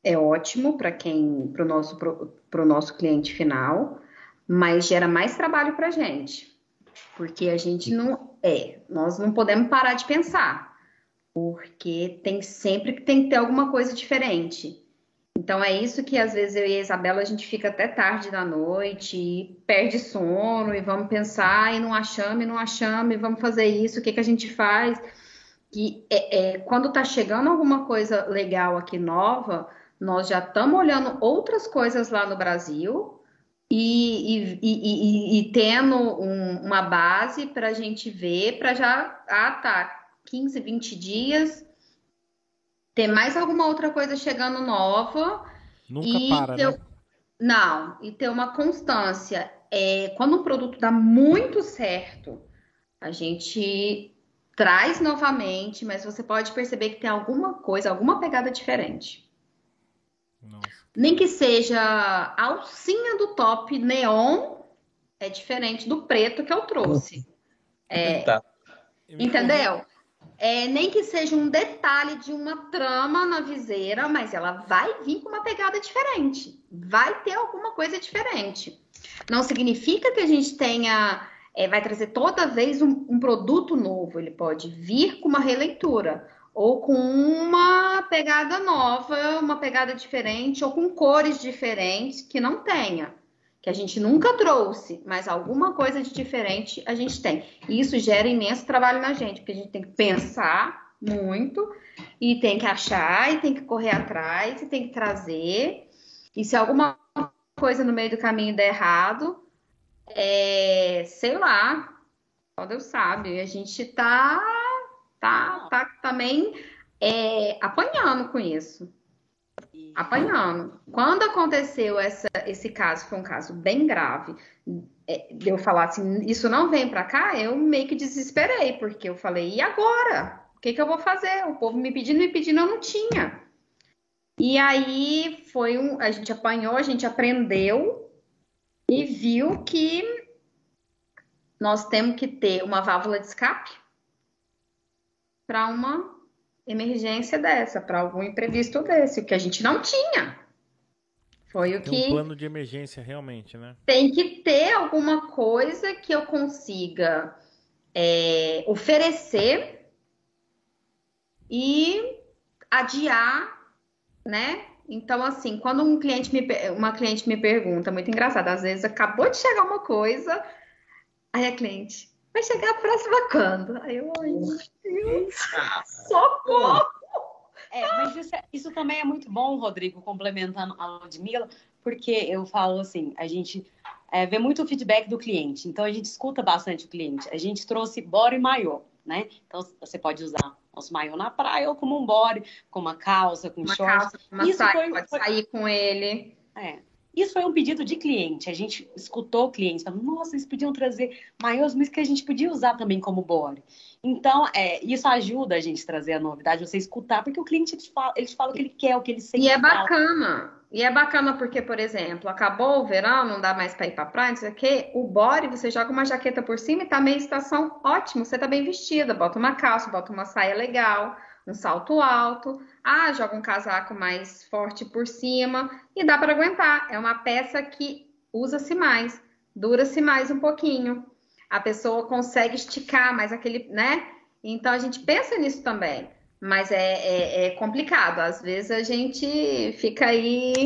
é ótimo para quem, para o nosso, nosso cliente final, mas gera mais trabalho para a gente, porque a gente não é, nós não podemos parar de pensar, porque tem sempre que tem que ter alguma coisa diferente. Então é isso que às vezes eu e a Isabela a gente fica até tarde da noite perde sono e vamos pensar e não achamos e não achamos e vamos fazer isso, o que, que a gente faz? que é, é, quando está chegando alguma coisa legal aqui nova, nós já estamos olhando outras coisas lá no Brasil e, e, e, e tendo um, uma base para a gente ver, para já, ah, tá, 15, 20 dias, ter mais alguma outra coisa chegando nova. Nunca para, ter, né? Não, e ter uma constância. É, quando o produto dá muito certo, a gente traz novamente, mas você pode perceber que tem alguma coisa, alguma pegada diferente. Nossa. Nem que seja a alcinha do top neon é diferente do preto que eu trouxe. É, tá. Entendeu? É, nem que seja um detalhe de uma trama na viseira, mas ela vai vir com uma pegada diferente. Vai ter alguma coisa diferente. Não significa que a gente tenha é, vai trazer toda vez um, um produto novo. Ele pode vir com uma releitura ou com uma pegada nova, uma pegada diferente, ou com cores diferentes que não tenha, que a gente nunca trouxe, mas alguma coisa de diferente a gente tem. E isso gera imenso trabalho na gente, porque a gente tem que pensar muito e tem que achar e tem que correr atrás e tem que trazer. E se alguma coisa no meio do caminho der errado, é, sei lá, só Deus sabe. A gente tá, tá, tá também é, apanhando com isso. Apanhando. Quando aconteceu essa, esse caso, foi um caso bem grave, é, eu falar assim, isso não vem para cá, eu meio que desesperei, porque eu falei, e agora? O que, que eu vou fazer? O povo me pedindo, me pedindo, eu não tinha. E aí foi um, a gente apanhou, a gente aprendeu, e viu que nós temos que ter uma válvula de escape para uma emergência dessa, para algum imprevisto desse, o que a gente não tinha. Foi o que. Um plano de emergência, realmente, né? Tem que ter alguma coisa que eu consiga é, oferecer e adiar, né? Então, assim, quando um cliente me, uma cliente me pergunta, muito engraçado, às vezes acabou de chegar uma coisa, aí a cliente, vai chegar a próxima quando? Aí eu, ai, meu Deus, socorro! É, mas isso, é, isso, também é muito bom, Rodrigo, complementando a Ludmilla, porque eu falo assim, a gente é, vê muito o feedback do cliente, então a gente escuta bastante o cliente. A gente trouxe body maior, né? Então você pode usar nosso maiô na praia ou como um body, com uma calça, com uma short. Calça, uma Isso saia, foi, pode foi... sair com ele. É. Isso foi um pedido de cliente. A gente escutou o cliente, falando, nossa, eles podiam trazer maiôs, mas que a gente podia usar também como body. Então, é, isso ajuda a gente a trazer a novidade, você escutar, porque o cliente ele fala, ele fala o que ele quer, o que ele sente. E é bacana. E é bacana porque, por exemplo, acabou o verão, não dá mais para ir para praia, não sei o quê. O body, você joga uma jaqueta por cima e tá meio estação ótimo, você tá bem vestida, bota uma calça, bota uma saia legal, um salto alto. Ah, joga um casaco mais forte por cima e dá para aguentar. É uma peça que usa-se mais, dura-se mais um pouquinho. A pessoa consegue esticar mais aquele, né? Então a gente pensa nisso também. Mas é, é, é, complicado. Às vezes a gente fica aí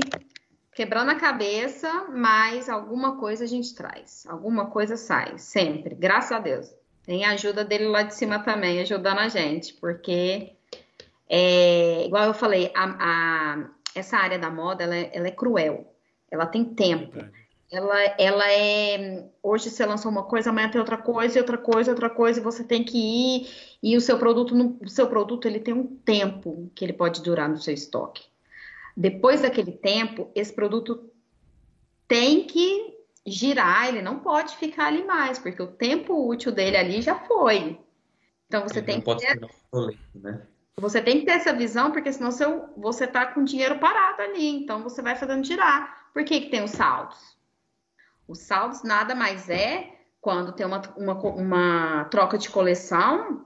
quebrando a cabeça, mas alguma coisa a gente traz. Alguma coisa sai, sempre. Graças a Deus. Tem a ajuda dele lá de cima também, ajudando a gente, porque É, igual eu falei, a, a, essa área da moda, ela é, ela é cruel. Ela tem tempo. Ela, ela é. Hoje você lançou uma coisa, amanhã tem outra coisa, e outra coisa, outra coisa, e você tem que ir. E o seu produto, o seu produto, ele tem um tempo que ele pode durar no seu estoque. Depois daquele tempo, esse produto tem que girar, ele não pode ficar ali mais, porque o tempo útil dele ali já foi. Então você ele tem que ter, né? Você tem que ter essa visão, porque senão seu, você tá com dinheiro parado ali, então você vai fazendo girar. Por que, que tem os saldos? Os saldos nada mais é quando tem uma, uma, uma troca de coleção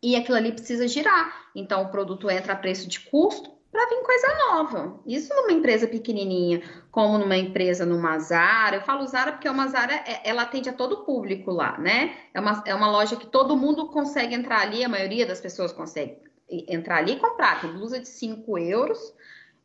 e aquilo ali precisa girar. Então o produto entra a preço de custo para vir coisa nova. Isso numa empresa pequenininha, como numa empresa numa Zara. Eu falo Zara porque uma Zara, é, ela atende a todo público lá, né? É uma, é uma loja que todo mundo consegue entrar ali, a maioria das pessoas consegue entrar ali e comprar. Tem blusa de 5 euros,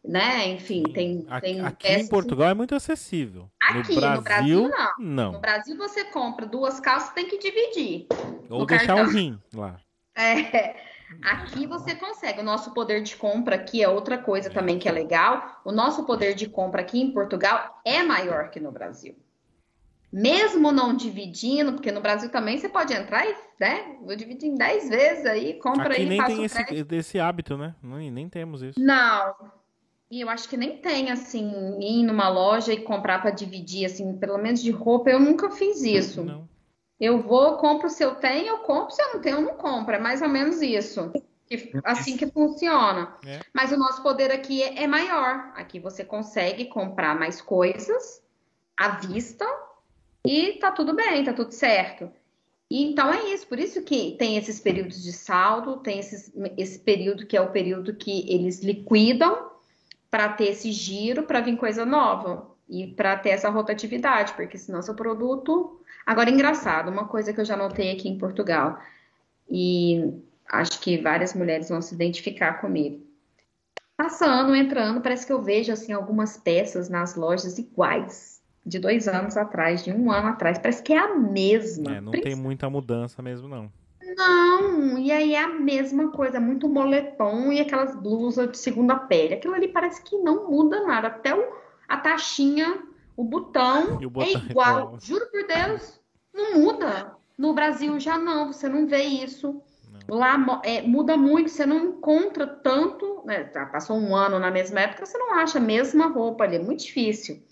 né? Enfim, tem. tem aqui em Portugal é muito acessível. Aqui, no Brasil, no Brasil não. não. No Brasil você compra duas calças, tem que dividir. Ou deixar cartão. um rim lá. É. Aqui você consegue. O nosso poder de compra aqui é outra coisa também que é legal. O nosso poder de compra aqui em Portugal é maior que no Brasil. Mesmo não dividindo, porque no Brasil também você pode entrar e, né? Vou dividir em 10 vezes aí, compra aqui aí, nem tem esse, esse, hábito, né? Nem, nem temos isso. Não. E eu acho que nem tem, assim, ir numa loja e comprar para dividir, assim, pelo menos de roupa, eu nunca fiz isso. Não. Eu vou, compro se eu tenho, eu compro, se eu não tenho, eu não compro. É mais ou menos isso. assim que funciona. É. Mas o nosso poder aqui é, é maior. Aqui você consegue comprar mais coisas à vista e tá tudo bem, tá tudo certo. E então é isso, por isso que tem esses períodos de saldo, tem esses, esse período que é o período que eles liquidam para ter esse giro, para vir coisa nova e para ter essa rotatividade, porque senão seu produto Agora, engraçado, uma coisa que eu já notei aqui em Portugal, e acho que várias mulheres vão se identificar comigo. Passando, entrando, parece que eu vejo assim algumas peças nas lojas iguais de dois anos atrás, de um ano atrás. Parece que é a mesma. É, não tem muita mudança mesmo, não. Não, e aí é a mesma coisa, muito moletom e aquelas blusas de segunda pele. Aquilo ali parece que não muda nada. Até o, a taxinha o botão, o botão é igual. É Juro por Deus, não muda. No Brasil já não, você não vê isso. Não. Lá é, muda muito, você não encontra tanto. Né, passou um ano na mesma época, você não acha a mesma roupa ali, é muito difícil.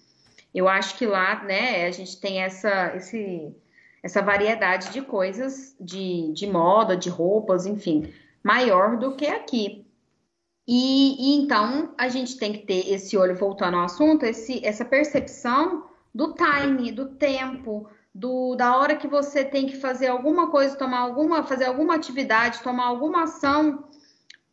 Eu acho que lá, né, a gente tem essa, esse, essa variedade de coisas, de, de moda, de roupas, enfim, maior do que aqui. E, e, então a gente tem que ter esse olho voltando ao assunto, esse, essa percepção do time, do tempo, do, da hora que você tem que fazer alguma coisa, tomar alguma, fazer alguma atividade, tomar alguma ação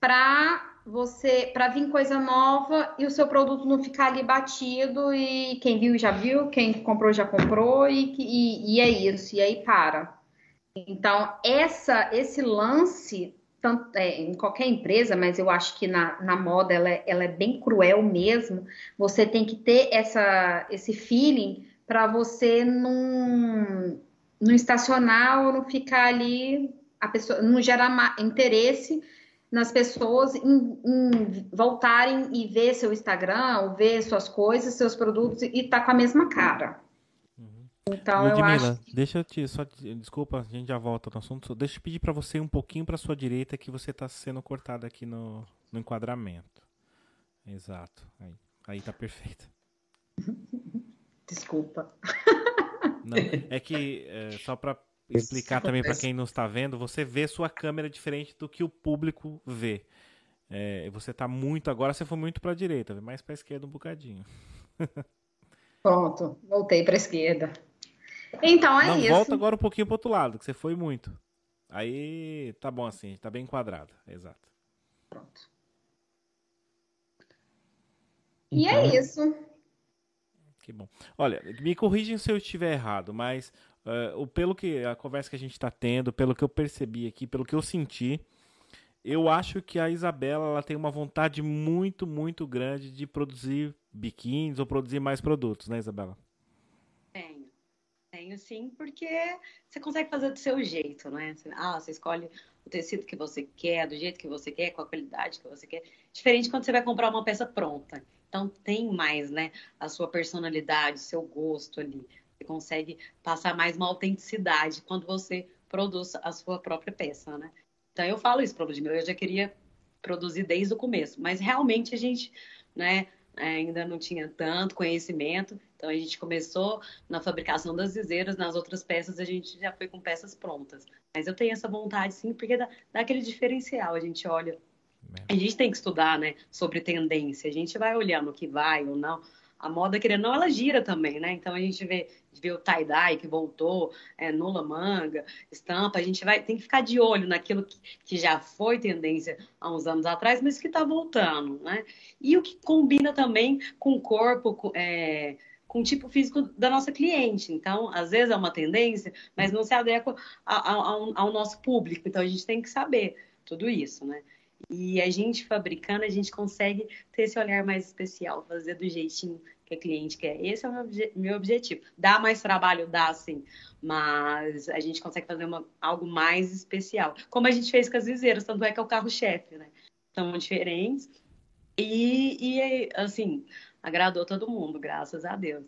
para você para vir coisa nova e o seu produto não ficar ali batido e quem viu já viu, quem comprou já comprou e, e, e é isso, e aí para. Então, essa, esse lance tanto, é, em qualquer empresa, mas eu acho que na, na moda ela é, ela é bem cruel mesmo. Você tem que ter essa, esse feeling para você não, não estacionar ou não ficar ali, a pessoa não gerar interesse nas pessoas em, em, voltarem e ver seu Instagram, ver suas coisas, seus produtos e tá com a mesma cara. Então Ludmilla, eu acho. Deixa eu te. Só, desculpa, a gente já volta no assunto. Deixa eu pedir para você um pouquinho para sua direita que você está sendo cortado aqui no, no enquadramento. Exato. Aí, aí tá perfeito. Desculpa. Não, é que é, só para explicar também para quem não está vendo, você vê sua câmera diferente do que o público vê. É, você está muito agora, você foi muito para a direita, mais para a esquerda um bocadinho. Pronto, voltei para a esquerda. Então é Não, isso. Volta agora um pouquinho pro outro lado, que você foi muito. Aí tá bom assim, tá bem enquadrado. Exato. Pronto. E é então, é isso. Que bom. Olha, me corrigem se eu estiver errado, mas uh, pelo que a conversa que a gente está tendo, pelo que eu percebi aqui, pelo que eu senti, eu acho que a Isabela ela tem uma vontade muito, muito grande de produzir biquínis ou produzir mais produtos, né, Isabela? Tenho sim, porque você consegue fazer do seu jeito, né? Ah, você escolhe o tecido que você quer, do jeito que você quer, com a qualidade que você quer. Diferente quando você vai comprar uma peça pronta. Então tem mais, né? A sua personalidade, o seu gosto ali. Você consegue passar mais uma autenticidade quando você produz a sua própria peça, né? Então eu falo isso para o eu já queria produzir desde o começo, mas realmente a gente, né? ainda não tinha tanto conhecimento, então a gente começou na fabricação das viseiras, nas outras peças a gente já foi com peças prontas. Mas eu tenho essa vontade sim, porque dá, dá aquele diferencial, a gente olha. A gente tem que estudar, né, sobre tendência. A gente vai olhando o que vai ou não a moda, querendo não, ela gira também, né? Então a gente vê, vê o tie-dye que voltou, é, nula manga, estampa, a gente vai tem que ficar de olho naquilo que, que já foi tendência há uns anos atrás, mas que está voltando, né? E o que combina também com o corpo, com, é, com o tipo físico da nossa cliente. Então, às vezes é uma tendência, mas não se adequa ao, ao nosso público. Então a gente tem que saber tudo isso, né? E a gente fabricando, a gente consegue ter esse olhar mais especial, fazer do jeitinho que a cliente quer. Esse é o meu, meu objetivo. Dá mais trabalho, dá sim, mas a gente consegue fazer uma, algo mais especial. Como a gente fez com as viseiras, tanto é que é o carro-chefe, né? São diferentes. E, e, assim, agradou todo mundo, graças a Deus.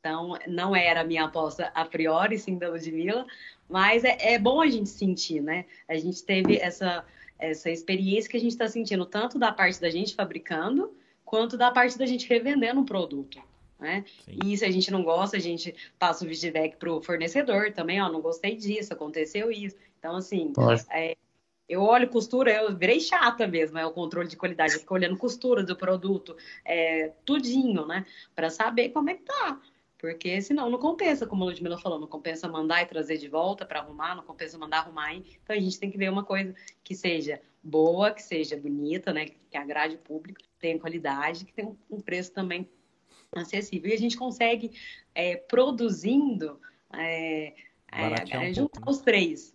Então, não era a minha aposta a priori, sim, da Ludmilla, mas é, é bom a gente sentir, né? A gente teve essa essa experiência que a gente está sentindo, tanto da parte da gente fabricando, quanto da parte da gente revendendo um produto. Né? E se a gente não gosta, a gente passa o feedback para o fornecedor também, ó, não gostei disso, aconteceu isso. Então, assim, é, eu olho costura, eu virei chata mesmo, é o controle de qualidade, eu fico olhando costura do produto, é, tudinho, né? Para saber como é que tá. Porque senão não compensa, como a Ludmilla falou, não compensa mandar e trazer de volta para arrumar, não compensa mandar arrumar aí. Então a gente tem que ver uma coisa que seja boa, que seja bonita, né? Que agrade o público, tenha qualidade, que tenha um preço também acessível. E a gente consegue, é, produzindo, é, é, juntar um os três.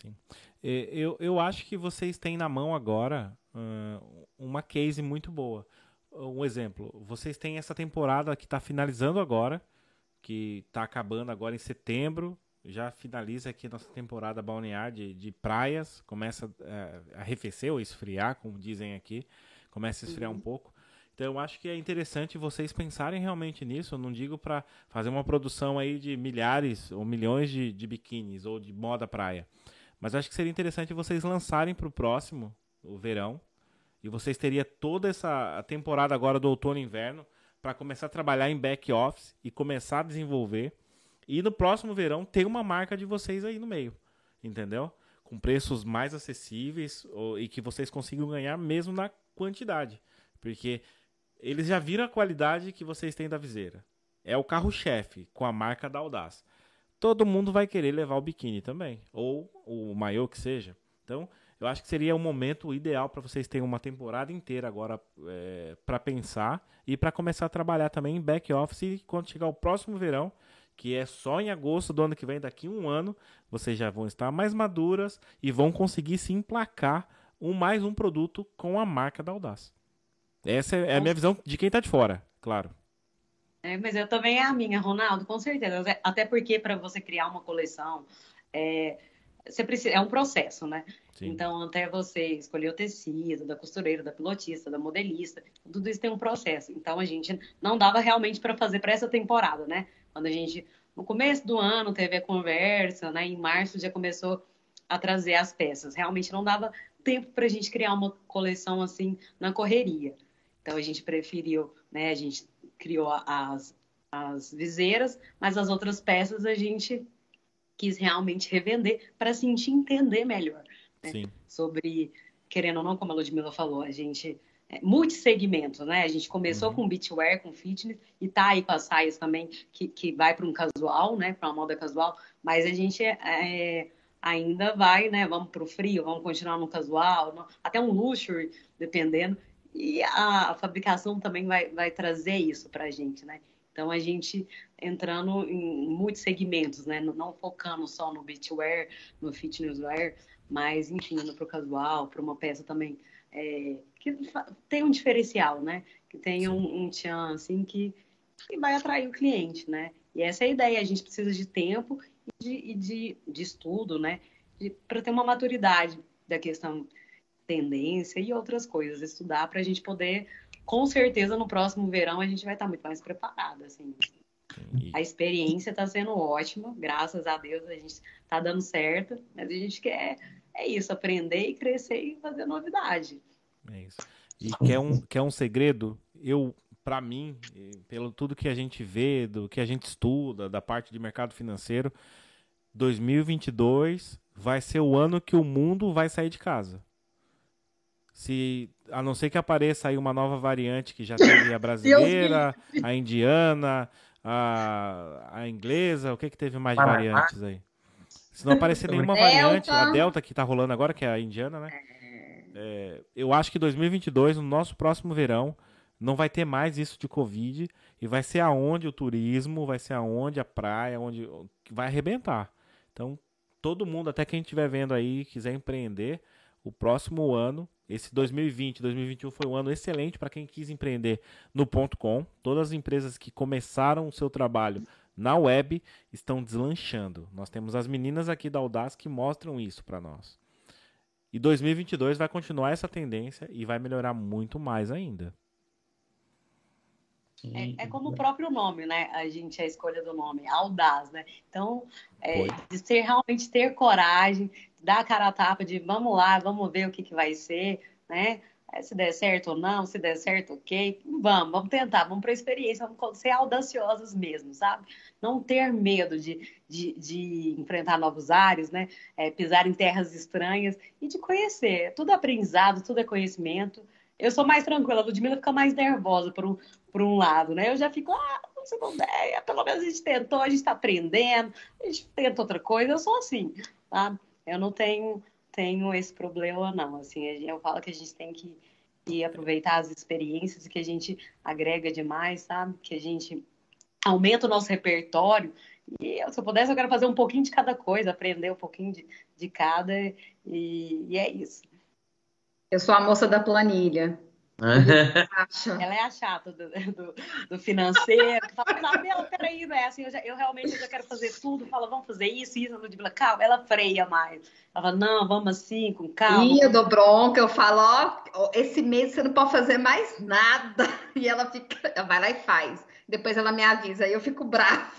Sim. Eu, eu acho que vocês têm na mão agora uh, uma case muito boa um exemplo, vocês têm essa temporada que está finalizando agora, que está acabando agora em setembro, já finaliza aqui nossa temporada balnear de, de praias, começa é, a arrefecer ou esfriar, como dizem aqui, começa a esfriar uhum. um pouco. Então eu acho que é interessante vocês pensarem realmente nisso. Eu não digo para fazer uma produção aí de milhares ou milhões de, de biquínis ou de moda praia, mas acho que seria interessante vocês lançarem para o próximo, o verão, e vocês teriam toda essa temporada agora do outono e inverno para começar a trabalhar em back office e começar a desenvolver. E no próximo verão tem uma marca de vocês aí no meio, entendeu? Com preços mais acessíveis ou, e que vocês consigam ganhar mesmo na quantidade. Porque eles já viram a qualidade que vocês têm da viseira. É o carro-chefe com a marca da Audaz. Todo mundo vai querer levar o biquíni também, ou o maiô que seja. Então, eu acho que seria um momento ideal para vocês terem uma temporada inteira agora é, para pensar e para começar a trabalhar também em back office. Quando chegar o próximo verão, que é só em agosto do ano que vem, daqui um ano, vocês já vão estar mais maduras e vão conseguir se emplacar um mais um produto com a marca da Audaz. Essa é a minha visão de quem está de fora, claro. É, mas eu também é a minha, Ronaldo, com certeza. Até porque para você criar uma coleção, é, você precisa, é um processo, né? Sim. Então, até você escolher o tecido, da costureira, da pilotista, da modelista, tudo isso tem um processo. Então, a gente não dava realmente para fazer para essa temporada, né? Quando a gente, no começo do ano, teve a conversa, né? Em março já começou a trazer as peças. Realmente não dava tempo para a gente criar uma coleção assim na correria. Então, a gente preferiu, né? A gente criou as, as viseiras, mas as outras peças a gente quis realmente revender para sentir entender melhor né? sobre, querendo ou não, como a Ludmilla falou, a gente é, multissegmento, né? A gente começou uhum. com beachwear, com fitness, e tá aí com as saias também, que, que vai para um casual, né? Para uma moda casual, mas a gente é, é, ainda vai, né? Vamos para o frio, vamos continuar no casual, no, até um luxury, dependendo. E a, a fabricação também vai, vai trazer isso para a gente, né? Então, a gente entrando em muitos segmentos, né? Não focando só no beachwear, no fitnesswear, mas, enfim, indo para o casual, para uma peça também é, que tem um diferencial, né? Que tem um, um tchan, assim, que, que vai atrair o cliente, né? E essa é a ideia, a gente precisa de tempo e de, e de, de estudo, né? Para ter uma maturidade da questão tendência e outras coisas, estudar para a gente poder, com certeza, no próximo verão a gente vai estar muito mais preparado, assim. A experiência está sendo ótima, graças a Deus a gente está dando certo, mas a gente quer é isso, aprender e crescer e fazer novidade. É isso. E quer um, quer um segredo? Eu, para mim, pelo tudo que a gente vê, do que a gente estuda, da parte de mercado financeiro, 2022 vai ser o ano que o mundo vai sair de casa. Se a não ser que apareça aí uma nova variante que já teve a brasileira, a indiana, a, a inglesa, o que que teve mais de variantes aí? Se não aparecer nenhuma Delta. variante, a Delta que tá rolando agora, que é a indiana, né? É, eu acho que 2022, no nosso próximo verão, não vai ter mais isso de Covid e vai ser aonde o turismo, vai ser aonde a praia, onde vai arrebentar. Então, todo mundo, até quem estiver vendo aí, quiser empreender, o próximo ano, esse 2020, 2021 foi um ano excelente para quem quis empreender no ponto .com. Todas as empresas que começaram o seu trabalho na web estão deslanchando. Nós temos as meninas aqui da Audaz que mostram isso para nós. E 2022 vai continuar essa tendência e vai melhorar muito mais ainda. É, é, como o próprio nome, né? A gente, a escolha do nome, audaz, né? Então, é, de ser realmente ter coragem, dar a cara a tapa de vamos lá, vamos ver o que, que vai ser, né? É, se der certo ou não, se der certo, ok. Vamos, vamos tentar, vamos para a experiência, vamos ser audaciosos mesmo, sabe? Não ter medo de, de, de enfrentar novos ares, né? É, pisar em terras estranhas e de conhecer. Tudo aprendizado, tudo é conhecimento. Eu sou mais tranquila, a Ludmilla fica mais nervosa por um, por um lado, né? Eu já fico, ah, não sei como é, pelo menos a gente tentou, a gente está aprendendo, a gente tenta outra coisa, eu sou assim, tá? Eu não tenho, tenho esse problema, não. Assim, eu falo que a gente tem que, que aproveitar as experiências que a gente agrega demais, sabe? Que a gente aumenta o nosso repertório. E se eu pudesse, eu quero fazer um pouquinho de cada coisa, aprender um pouquinho de, de cada, e, e é isso. Eu sou a moça da planilha. Ela é a chata do, do, do financeiro, que fala, não, peraí, não é assim, eu, já, eu realmente eu já quero fazer tudo, fala, vamos fazer isso, isso, no de calma, ela freia mais. Ela fala, não, vamos assim, com calma. E eu dou bronca, eu falo, ó, esse mês você não pode fazer mais nada. E ela fica, ela vai lá e faz. Depois ela me avisa, aí eu fico brava.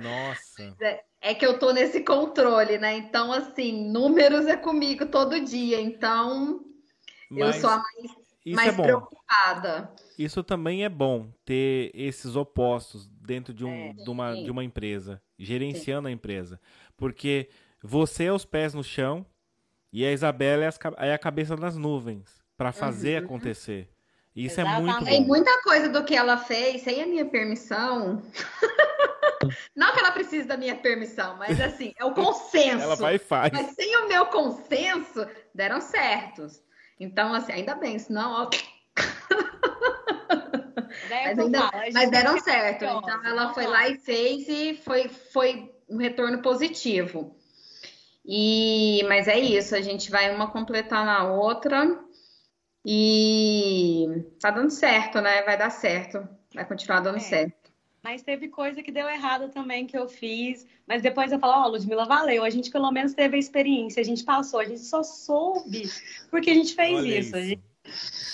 Nossa. É, é que eu tô nesse controle, né? Então, assim, números é comigo todo dia, então mas eu sou a mais, mais é preocupada. Isso também é bom, ter esses opostos dentro de, um, é, de, uma, de uma empresa, gerenciando sim. a empresa. Porque você é os pés no chão e a Isabela é, as, é a cabeça nas nuvens para fazer uhum. acontecer. Isso Exatamente. é muito bom. Tem muita coisa do que ela fez sem a minha permissão. Não que ela precise da minha permissão, mas assim, é o consenso. ela vai e faz. Mas sem o meu consenso, deram certos. Então, assim, ainda bem, senão, ó. mas, ainda, mas deram certo. Então ela foi lá e fez e foi, foi um retorno positivo. E, mas é isso, a gente vai uma completar na outra e tá dando certo, né? Vai dar certo, vai continuar dando é. certo. Mas teve coisa que deu errado também que eu fiz. Mas depois eu falo, ó, oh, Ludmilla, valeu. A gente pelo menos teve a experiência, a gente passou, a gente só soube porque a gente fez Olha isso. isso. Gente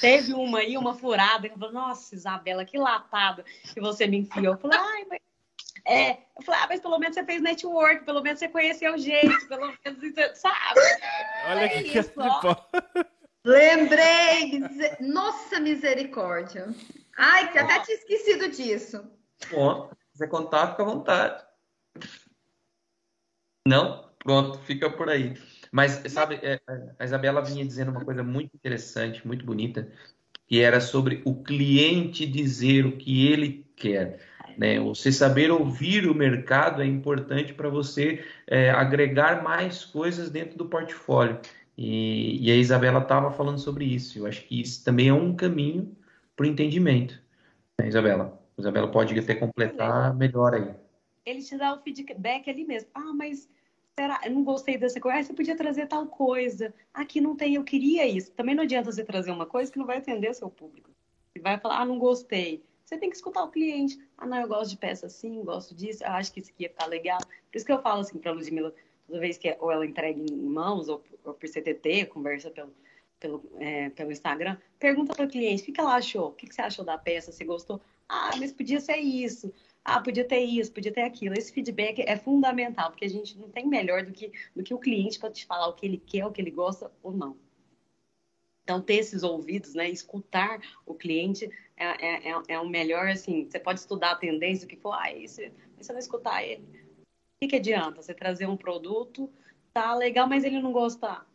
teve uma aí, uma furada, que eu falei, nossa, Isabela, que lapada que você me enfiou. Eu falei, ai, mas. É, eu falei, ah, mas pelo menos você fez network, pelo menos você conheceu gente, pelo menos, sabe? Olha é que isso, Lembrei! Nossa misericórdia! Ai, que até tinha esquecido disso. Bom, se quiser contar, fica à vontade. Não? Pronto, fica por aí. Mas, sabe, é, a Isabela vinha dizendo uma coisa muito interessante, muito bonita, que era sobre o cliente dizer o que ele quer. Né? Você saber ouvir o mercado é importante para você é, agregar mais coisas dentro do portfólio. E, e a Isabela estava falando sobre isso. Eu acho que isso também é um caminho para o entendimento. Né, Isabela? Isabela pode até completar melhor aí. Ele te dá o feedback ali mesmo. Ah, mas será? Eu não gostei dessa coisa. Ah, você podia trazer tal coisa. Aqui não tem, eu queria isso. Também não adianta você trazer uma coisa que não vai atender seu público. Você vai falar, ah, não gostei. Você tem que escutar o cliente. Ah, não, eu gosto de peça assim, gosto disso, eu acho que isso aqui ia ficar legal. Por isso que eu falo assim pra Ludmilla, toda vez que ou ela entrega em mãos, ou, ou por CTT, conversa pelo, pelo, é, pelo Instagram, pergunta para o cliente o que, que ela achou, o que, que você achou da peça, você gostou? Ah, mas podia ser isso. Ah, podia ter isso, podia ter aquilo. Esse feedback é fundamental, porque a gente não tem melhor do que, do que o cliente para te falar o que ele quer, o que ele gosta ou não. Então, ter esses ouvidos, né? Escutar o cliente é, é, é, é o melhor, assim, você pode estudar a tendência, o que for, ah, você, você não escutar ele. O que, que adianta? Você trazer um produto, tá legal, mas ele não gostar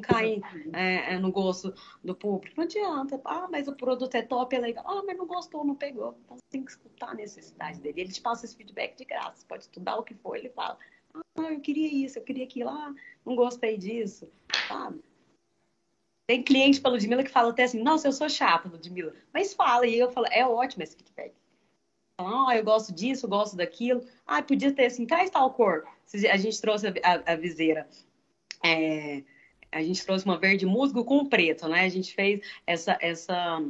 cair é, é, no gosto do público. Não adianta. Ah, mas o produto é top, é legal. Ah, mas não gostou, não pegou. Então você tem que escutar a necessidade dele. Ele te passa esse feedback de graça. Você pode estudar o que for, ele fala. Ah, eu queria isso, eu queria aquilo. Ah, não gostei disso. Sabe? Tem cliente pela Ludmilla que fala até assim, nossa, eu sou chata, Ludmilla. Mas fala, e eu falo, é ótimo esse feedback. Ah, eu gosto disso, eu gosto daquilo. Ah, podia ter assim, traz tal cor. A gente trouxe a, a, a viseira. É, a gente trouxe uma verde musgo com preto, né? A gente fez essa, essa,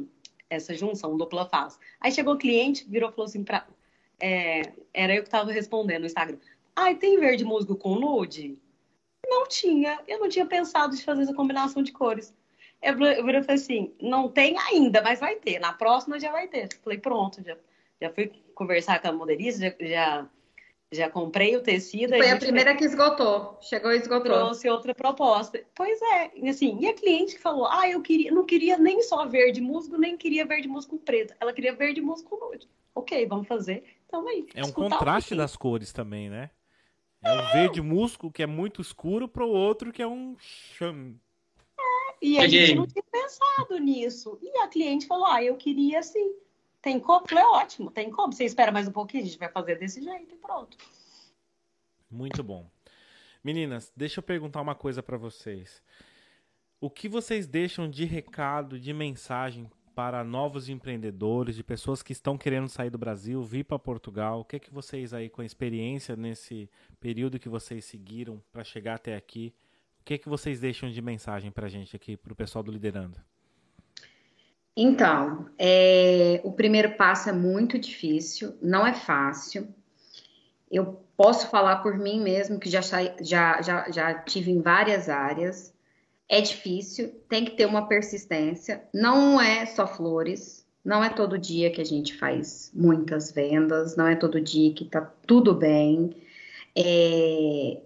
essa junção, dupla face. Aí chegou o cliente, virou e falou assim, pra, é, era eu que estava respondendo no Instagram. Ah, tem verde musgo com nude? Não tinha, eu não tinha pensado de fazer essa combinação de cores. Eu, eu falei assim, não tem ainda, mas vai ter. Na próxima já vai ter. Falei, pronto, já, já fui conversar com a modelista, já, já já comprei o tecido. Foi a, a primeira fez... que esgotou. Chegou e esgotou. Trouxe outra proposta. Pois é, assim, e a cliente que falou: ah, eu queria, não queria nem só verde musgo, nem queria verde musgo preto. Ela queria verde musgo nude. Ok, vamos fazer. Então aí. É um contraste um das cores também, né? É, é o verde musgo que é muito escuro para o outro que é um chame. É, e a gente não tinha pensado nisso. E a cliente falou: ah, eu queria assim. Tem como? Falei, ótimo, tem como. Você espera mais um pouquinho, a gente vai fazer desse jeito e pronto. Muito bom. Meninas, deixa eu perguntar uma coisa para vocês. O que vocês deixam de recado, de mensagem para novos empreendedores, de pessoas que estão querendo sair do Brasil, vir para Portugal? O que é que vocês aí com a experiência nesse período que vocês seguiram para chegar até aqui? O que é que vocês deixam de mensagem para a gente aqui, para o pessoal do Liderando? Então, é, o primeiro passo é muito difícil, não é fácil. Eu posso falar por mim mesmo, que já, já, já, já tive em várias áreas. É difícil, tem que ter uma persistência. Não é só flores, não é todo dia que a gente faz muitas vendas, não é todo dia que tá tudo bem. É,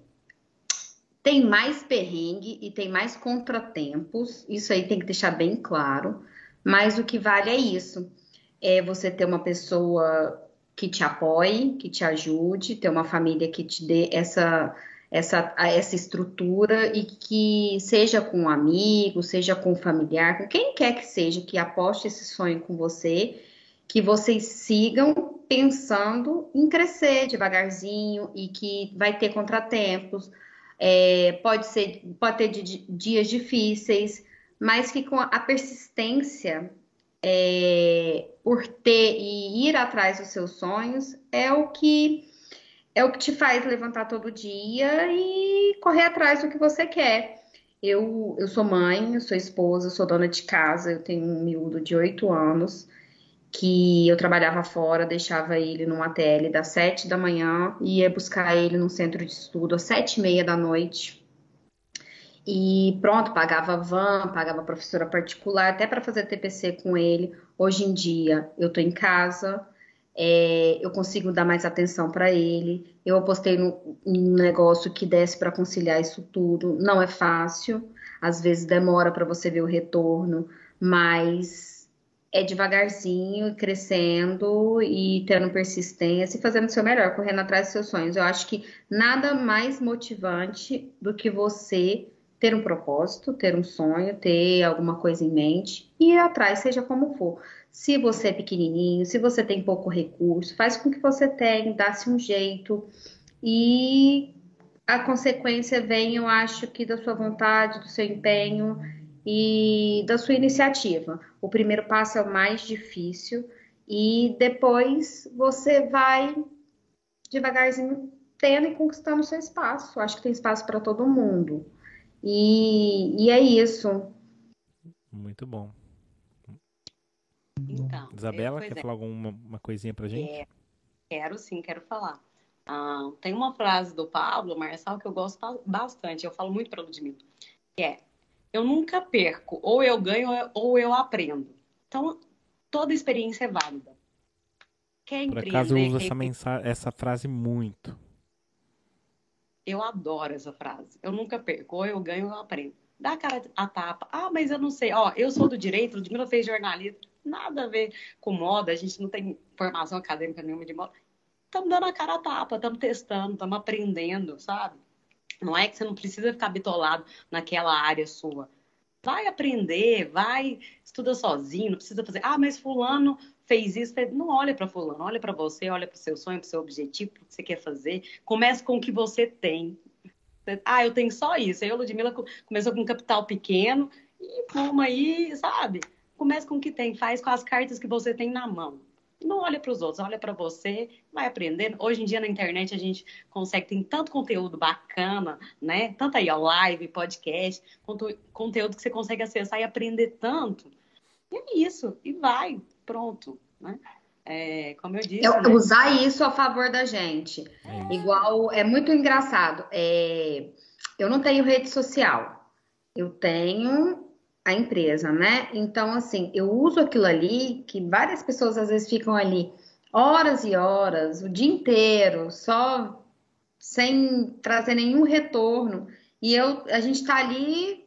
tem mais perrengue e tem mais contratempos, isso aí tem que deixar bem claro. Mas o que vale é isso: é você ter uma pessoa que te apoie, que te ajude, ter uma família que te dê essa essa, essa estrutura e que seja com um amigo, seja com um familiar, com quem quer que seja, que aposte esse sonho com você, que vocês sigam pensando em crescer devagarzinho e que vai ter contratempos, é, pode ser, pode ter dias difíceis, mas que com a persistência é, por ter e ir atrás dos seus sonhos é o que é o que te faz levantar todo dia e correr atrás do que você quer. Eu, eu sou mãe, eu sou esposa, eu sou dona de casa, eu tenho um miúdo de oito anos que eu trabalhava fora, deixava ele numa TL das sete da manhã e ia buscar ele no centro de estudo às sete e meia da noite e pronto, pagava van, pagava professora particular, até para fazer TPC com ele. Hoje em dia, eu estou em casa, é, eu consigo dar mais atenção para ele. Eu apostei num negócio que desse para conciliar isso tudo. Não é fácil, às vezes demora para você ver o retorno, mas é devagarzinho, crescendo e tendo persistência e fazendo o seu melhor, correndo atrás dos seus sonhos. Eu acho que nada mais motivante do que você ter um propósito, ter um sonho, ter alguma coisa em mente e ir atrás, seja como for. Se você é pequenininho, se você tem pouco recurso, faz com que você tenha, dá-se um jeito e a consequência vem, eu acho que da sua vontade, do seu empenho e da sua iniciativa. O primeiro passo é o mais difícil e depois você vai devagarzinho tendo e conquistando seu espaço. Acho que tem espaço para todo mundo. E, e é isso. Muito bom. Então, Isabela, é, quer é. falar alguma uma coisinha pra gente? É, quero sim, quero falar. Ah, tem uma frase do Pablo Marçal que eu gosto bastante, eu falo muito para Ludmilla, que é: eu nunca perco, ou eu ganho ou eu aprendo. Então, toda experiência é válida. Quer Por acaso eu uso essa, mensagem, essa frase muito. Eu adoro essa frase. Eu nunca perco, ou eu ganho ou eu aprendo. Dá a cara a tapa. Ah, mas eu não sei. Ó, eu sou do direito, Ludmilla fez jornalismo. Nada a ver com moda, a gente não tem formação acadêmica nenhuma de moda estamos dando a cara a tapa, estamos testando, estamos aprendendo, sabe? Não é que você não precisa ficar bitolado naquela área sua. Vai aprender, vai, estuda sozinho, não precisa fazer. Ah, mas fulano fez isso. Não olha para fulano, olha para você, olha para o seu sonho, para o seu objetivo, para o que você quer fazer. Comece com o que você tem. Ah, eu tenho só isso. Aí a Ludmilla começou com um capital pequeno e vamos aí, sabe? Comece com o que tem, faz com as cartas que você tem na mão não olha para os outros, olha para você, vai aprendendo. Hoje em dia na internet a gente consegue ter tanto conteúdo bacana, né? Tanto aí, ó, live, podcast, conteúdo que você consegue acessar e aprender tanto. E é isso, e vai, pronto, né? É, como eu disse. Eu, né? Usar isso a favor da gente. É. Igual, é muito engraçado. É, eu não tenho rede social. Eu tenho a empresa, né? Então, assim, eu uso aquilo ali, que várias pessoas às vezes ficam ali horas e horas, o dia inteiro, só sem trazer nenhum retorno. E eu, a gente está ali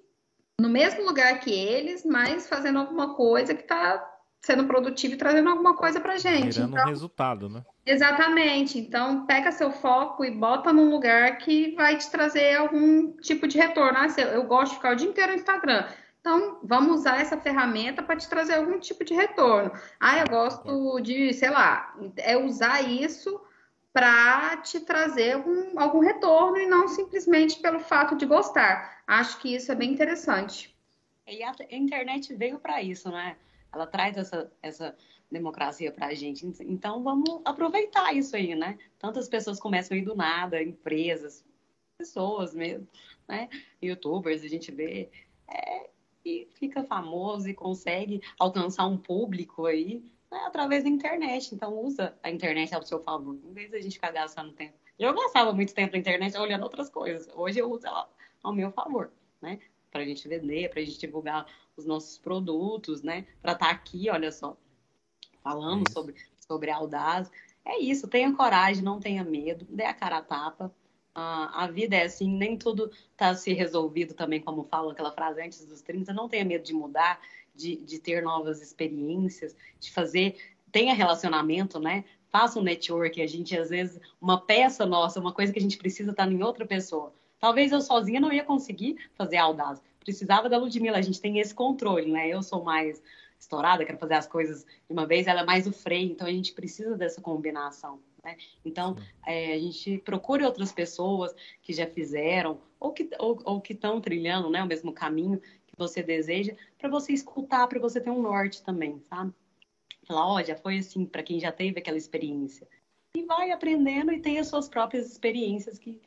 no mesmo lugar que eles, mas fazendo alguma coisa que está sendo produtivo e trazendo alguma coisa para gente. Gerando então, um resultado, né? Exatamente. Então, pega seu foco e bota num lugar que vai te trazer algum tipo de retorno. Ah, eu gosto de ficar o dia inteiro no Instagram. Então, vamos usar essa ferramenta para te trazer algum tipo de retorno. Ah, eu gosto de, sei lá, é usar isso para te trazer algum, algum retorno e não simplesmente pelo fato de gostar. Acho que isso é bem interessante. E a internet veio para isso, né? Ela traz essa, essa democracia para a gente. Então, vamos aproveitar isso aí, né? Tantas pessoas começam aí do nada, empresas, pessoas mesmo, né? Youtubers, a gente vê. É, e fica famoso e consegue alcançar um público aí né, através da internet. Então usa a internet ao seu favor, em vez de a gente ficar gastando tempo. Eu gastava muito tempo na internet olhando outras coisas. Hoje eu uso ela ao meu favor, né? A gente vender, para a gente divulgar os nossos produtos, né? Para estar tá aqui, olha só, falando é sobre, sobre a Audaz. É isso, tenha coragem, não tenha medo, dê a cara a tapa, a, a vida é assim, nem tudo está se resolvido também, como falam aquela frase antes dos 30. Não tenha medo de mudar, de, de ter novas experiências, de fazer. Tenha relacionamento, né? Faça um network. A gente, às vezes, uma peça nossa, uma coisa que a gente precisa estar tá em outra pessoa. Talvez eu sozinha não ia conseguir fazer a Audaz. Precisava da Ludmilla, a gente tem esse controle, né? Eu sou mais estourada, quero fazer as coisas de uma vez, ela é mais o freio, então a gente precisa dessa combinação. Né? Então, é, a gente procure outras pessoas que já fizeram ou que ou, ou que estão trilhando né, o mesmo caminho que você deseja, para você escutar, para você ter um norte também, sabe? Falar, ó, oh, já foi assim, para quem já teve aquela experiência. E vai aprendendo e tem as suas próprias experiências que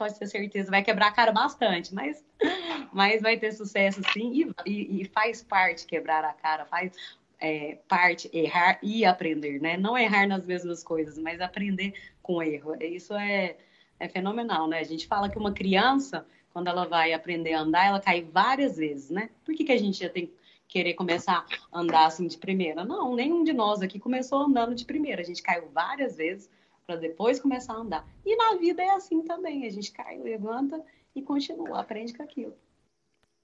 pode ter certeza, vai quebrar a cara bastante, mas, mas vai ter sucesso sim e, e, faz parte quebrar a cara, faz é, parte errar e aprender, né? Não errar nas mesmas coisas, mas aprender com erro. Isso é, é fenomenal, né? A gente fala que uma criança, quando ela vai aprender a andar, ela cai várias vezes, né? Por que, que a gente já tem que querer começar a andar assim de primeira? Não, nenhum de nós aqui começou andando de primeira. A gente caiu várias vezes para depois começar a andar. E na vida é assim também. A gente cai, levanta e continua, aprende com aquilo.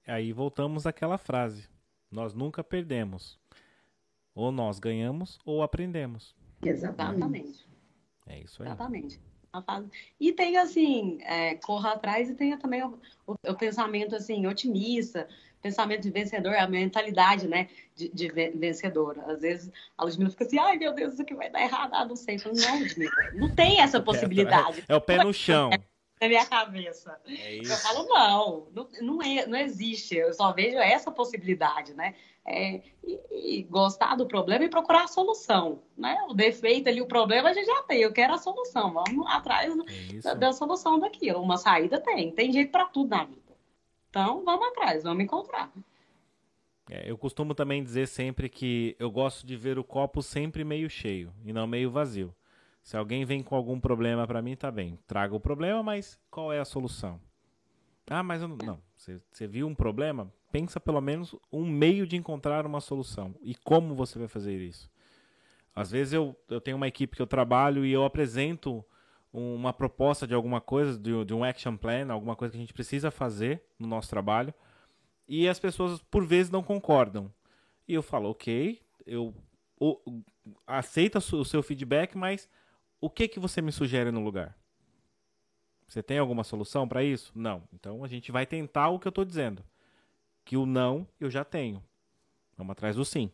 Aí voltamos àquela frase: nós nunca perdemos. Ou nós ganhamos ou aprendemos. Exatamente. É isso aí. Exatamente. E tem assim, é, corra atrás e tem também o, o, o, pensamento assim, otimista, pensamento de vencedor, a mentalidade, né, de, de vencedora. Às vezes a Ludmilla fica assim, ai meu Deus, isso aqui vai dar errado, ah, não sei. Falo, não, Ludmilla, não tem essa possibilidade. É, é o pé no chão. Na minha cabeça. É eu falo, não, não, não, é, não existe. Eu só vejo essa possibilidade, né? é, e, e, gostar do problema e procurar a solução, né? O defeito ali, o problema a gente já tem, eu quero a solução, vamos atrás é da, da, solução daquilo. Uma saída tem, tem jeito para tudo na vida. Então, vamos atrás, vamos encontrar. É, eu costumo também dizer sempre que eu gosto de ver o copo sempre meio cheio e não meio vazio. Se alguém vem com algum problema para mim, tá bem. Traga o problema, mas qual é a solução? Ah, mas eu não. Você, você viu um problema? Pensa pelo menos um meio de encontrar uma solução. E como você vai fazer isso? Às vezes eu, eu tenho uma equipe que eu trabalho e eu apresento uma proposta de alguma coisa, de, de um action plan, alguma coisa que a gente precisa fazer no nosso trabalho. E as pessoas, por vezes, não concordam. E eu falo, ok, eu o, aceito o seu feedback, mas o que que você me sugere no lugar? Você tem alguma solução para isso? Não. Então a gente vai tentar o que eu estou dizendo. Que o não eu já tenho. Vamos atrás do sim.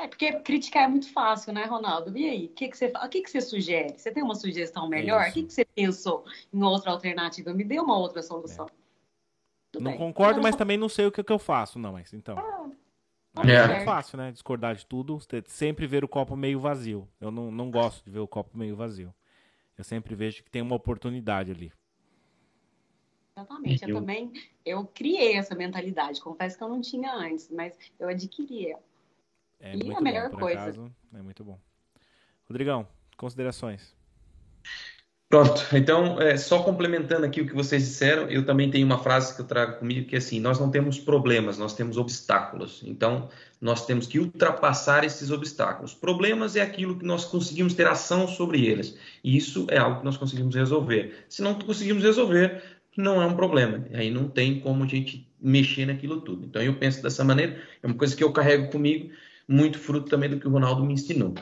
É, porque criticar é muito fácil, né, Ronaldo? E aí, o que, que, você, o que, que você sugere? Você tem uma sugestão melhor? O que, que você pensou em outra alternativa? Me dê uma outra solução. É. Não bem. concordo, mas também não sei o que, que eu faço. Não, mas então. Ah, é. é fácil, né? Discordar de tudo. Sempre ver o copo meio vazio. Eu não, não gosto de ver o copo meio vazio. Eu sempre vejo que tem uma oportunidade ali. Exatamente. Eu, eu também eu criei essa mentalidade. Confesso que eu não tinha antes, mas eu adquiri ela. É e a melhor bom, coisa. Acaso, é muito bom. Rodrigão, considerações. Pronto, então, é, só complementando aqui o que vocês disseram, eu também tenho uma frase que eu trago comigo que é assim: nós não temos problemas, nós temos obstáculos. Então, nós temos que ultrapassar esses obstáculos. Problemas é aquilo que nós conseguimos ter ação sobre eles, e isso é algo que nós conseguimos resolver. Se não conseguimos resolver, não é um problema, aí não tem como a gente mexer naquilo tudo. Então, eu penso dessa maneira, é uma coisa que eu carrego comigo, muito fruto também do que o Ronaldo me ensinou.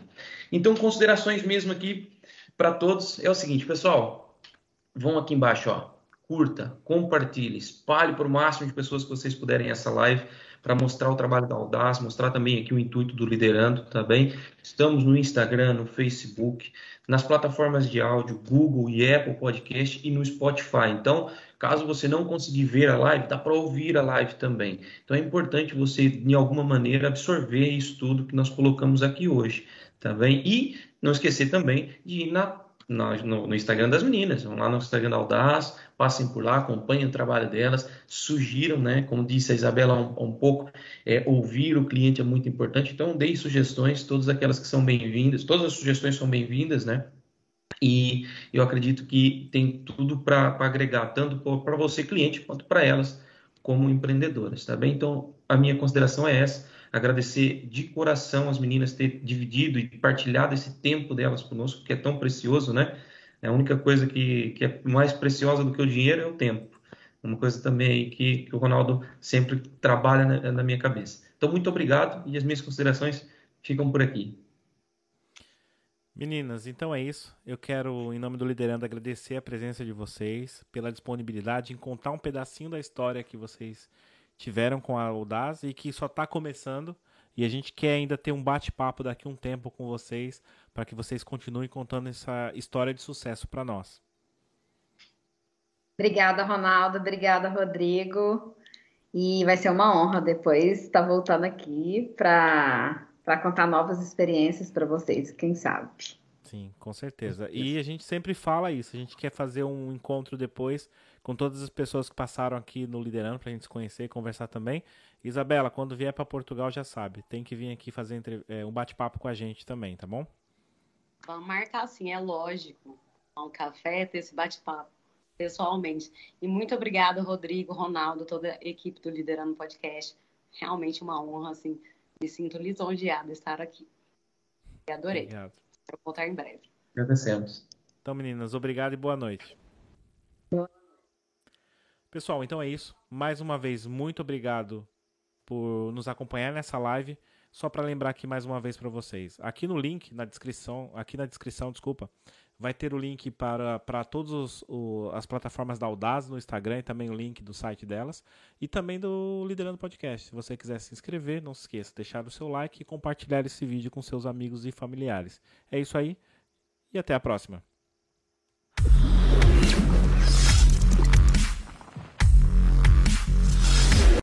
Então, considerações mesmo aqui para todos. É o seguinte, pessoal, vão aqui embaixo, ó, curta, compartilhe, espalhe para o máximo de pessoas que vocês puderem essa live para mostrar o trabalho da Audaz, mostrar também aqui o intuito do Liderando, tá bem? Estamos no Instagram, no Facebook, nas plataformas de áudio, Google e Apple Podcast e no Spotify. Então, caso você não conseguir ver a live, dá para ouvir a live também. Então, é importante você, de alguma maneira, absorver isso tudo que nós colocamos aqui hoje, tá bem? E não esquecer também de ir na, no, no, Instagram das meninas. Vão lá no Instagram da Audaz, passem por lá, acompanhem o trabalho delas, sugiram, né? Como disse a Isabela um, um pouco, é, ouvir o cliente é muito importante. Então, dei sugestões, todas aquelas que são bem-vindas, todas as sugestões são bem-vindas, né? E eu acredito que tem tudo para agregar, tanto para você, cliente, quanto para elas, como empreendedoras, tá bem? Então, a minha consideração é essa agradecer de coração as meninas ter dividido e partilhado esse tempo delas conosco, que é tão precioso, né? É a única coisa que, que é mais preciosa do que o dinheiro é o tempo. Uma coisa também que, que o Ronaldo sempre trabalha na, na minha cabeça. Então, muito obrigado e as minhas considerações ficam por aqui. Meninas, então é isso. Eu quero, em nome do Liderando, agradecer a presença de vocês, pela disponibilidade em contar um pedacinho da história que vocês tiveram com a Audaz e que só está começando. E a gente quer ainda ter um bate-papo daqui a um tempo com vocês, para que vocês continuem contando essa história de sucesso para nós. Obrigada, Ronaldo. Obrigada, Rodrigo. E vai ser uma honra depois estar voltando aqui para contar novas experiências para vocês, quem sabe. Sim, com certeza. E a gente sempre fala isso. A gente quer fazer um encontro depois com todas as pessoas que passaram aqui no Liderando para a gente se conhecer e conversar também. Isabela, quando vier para Portugal já sabe, tem que vir aqui fazer entre... é, um bate-papo com a gente também, tá bom? Vamos marcar sim, é lógico. Um café, ter esse bate-papo pessoalmente. E muito obrigada, Rodrigo, Ronaldo, toda a equipe do Liderando Podcast. Realmente uma honra, assim, me sinto lisonjeada estar aqui. E adorei. Obrigado. Espero voltar em breve. Agradecemos. Então, meninas, obrigado e boa noite. Pessoal, então é isso. Mais uma vez, muito obrigado por nos acompanhar nessa live. Só para lembrar aqui mais uma vez para vocês, aqui no link na descrição, aqui na descrição, desculpa, vai ter o link para, para todas as plataformas da Audaz no Instagram e também o link do site delas e também do Liderando Podcast. Se você quiser se inscrever, não se esqueça, deixar o seu like e compartilhar esse vídeo com seus amigos e familiares. É isso aí e até a próxima.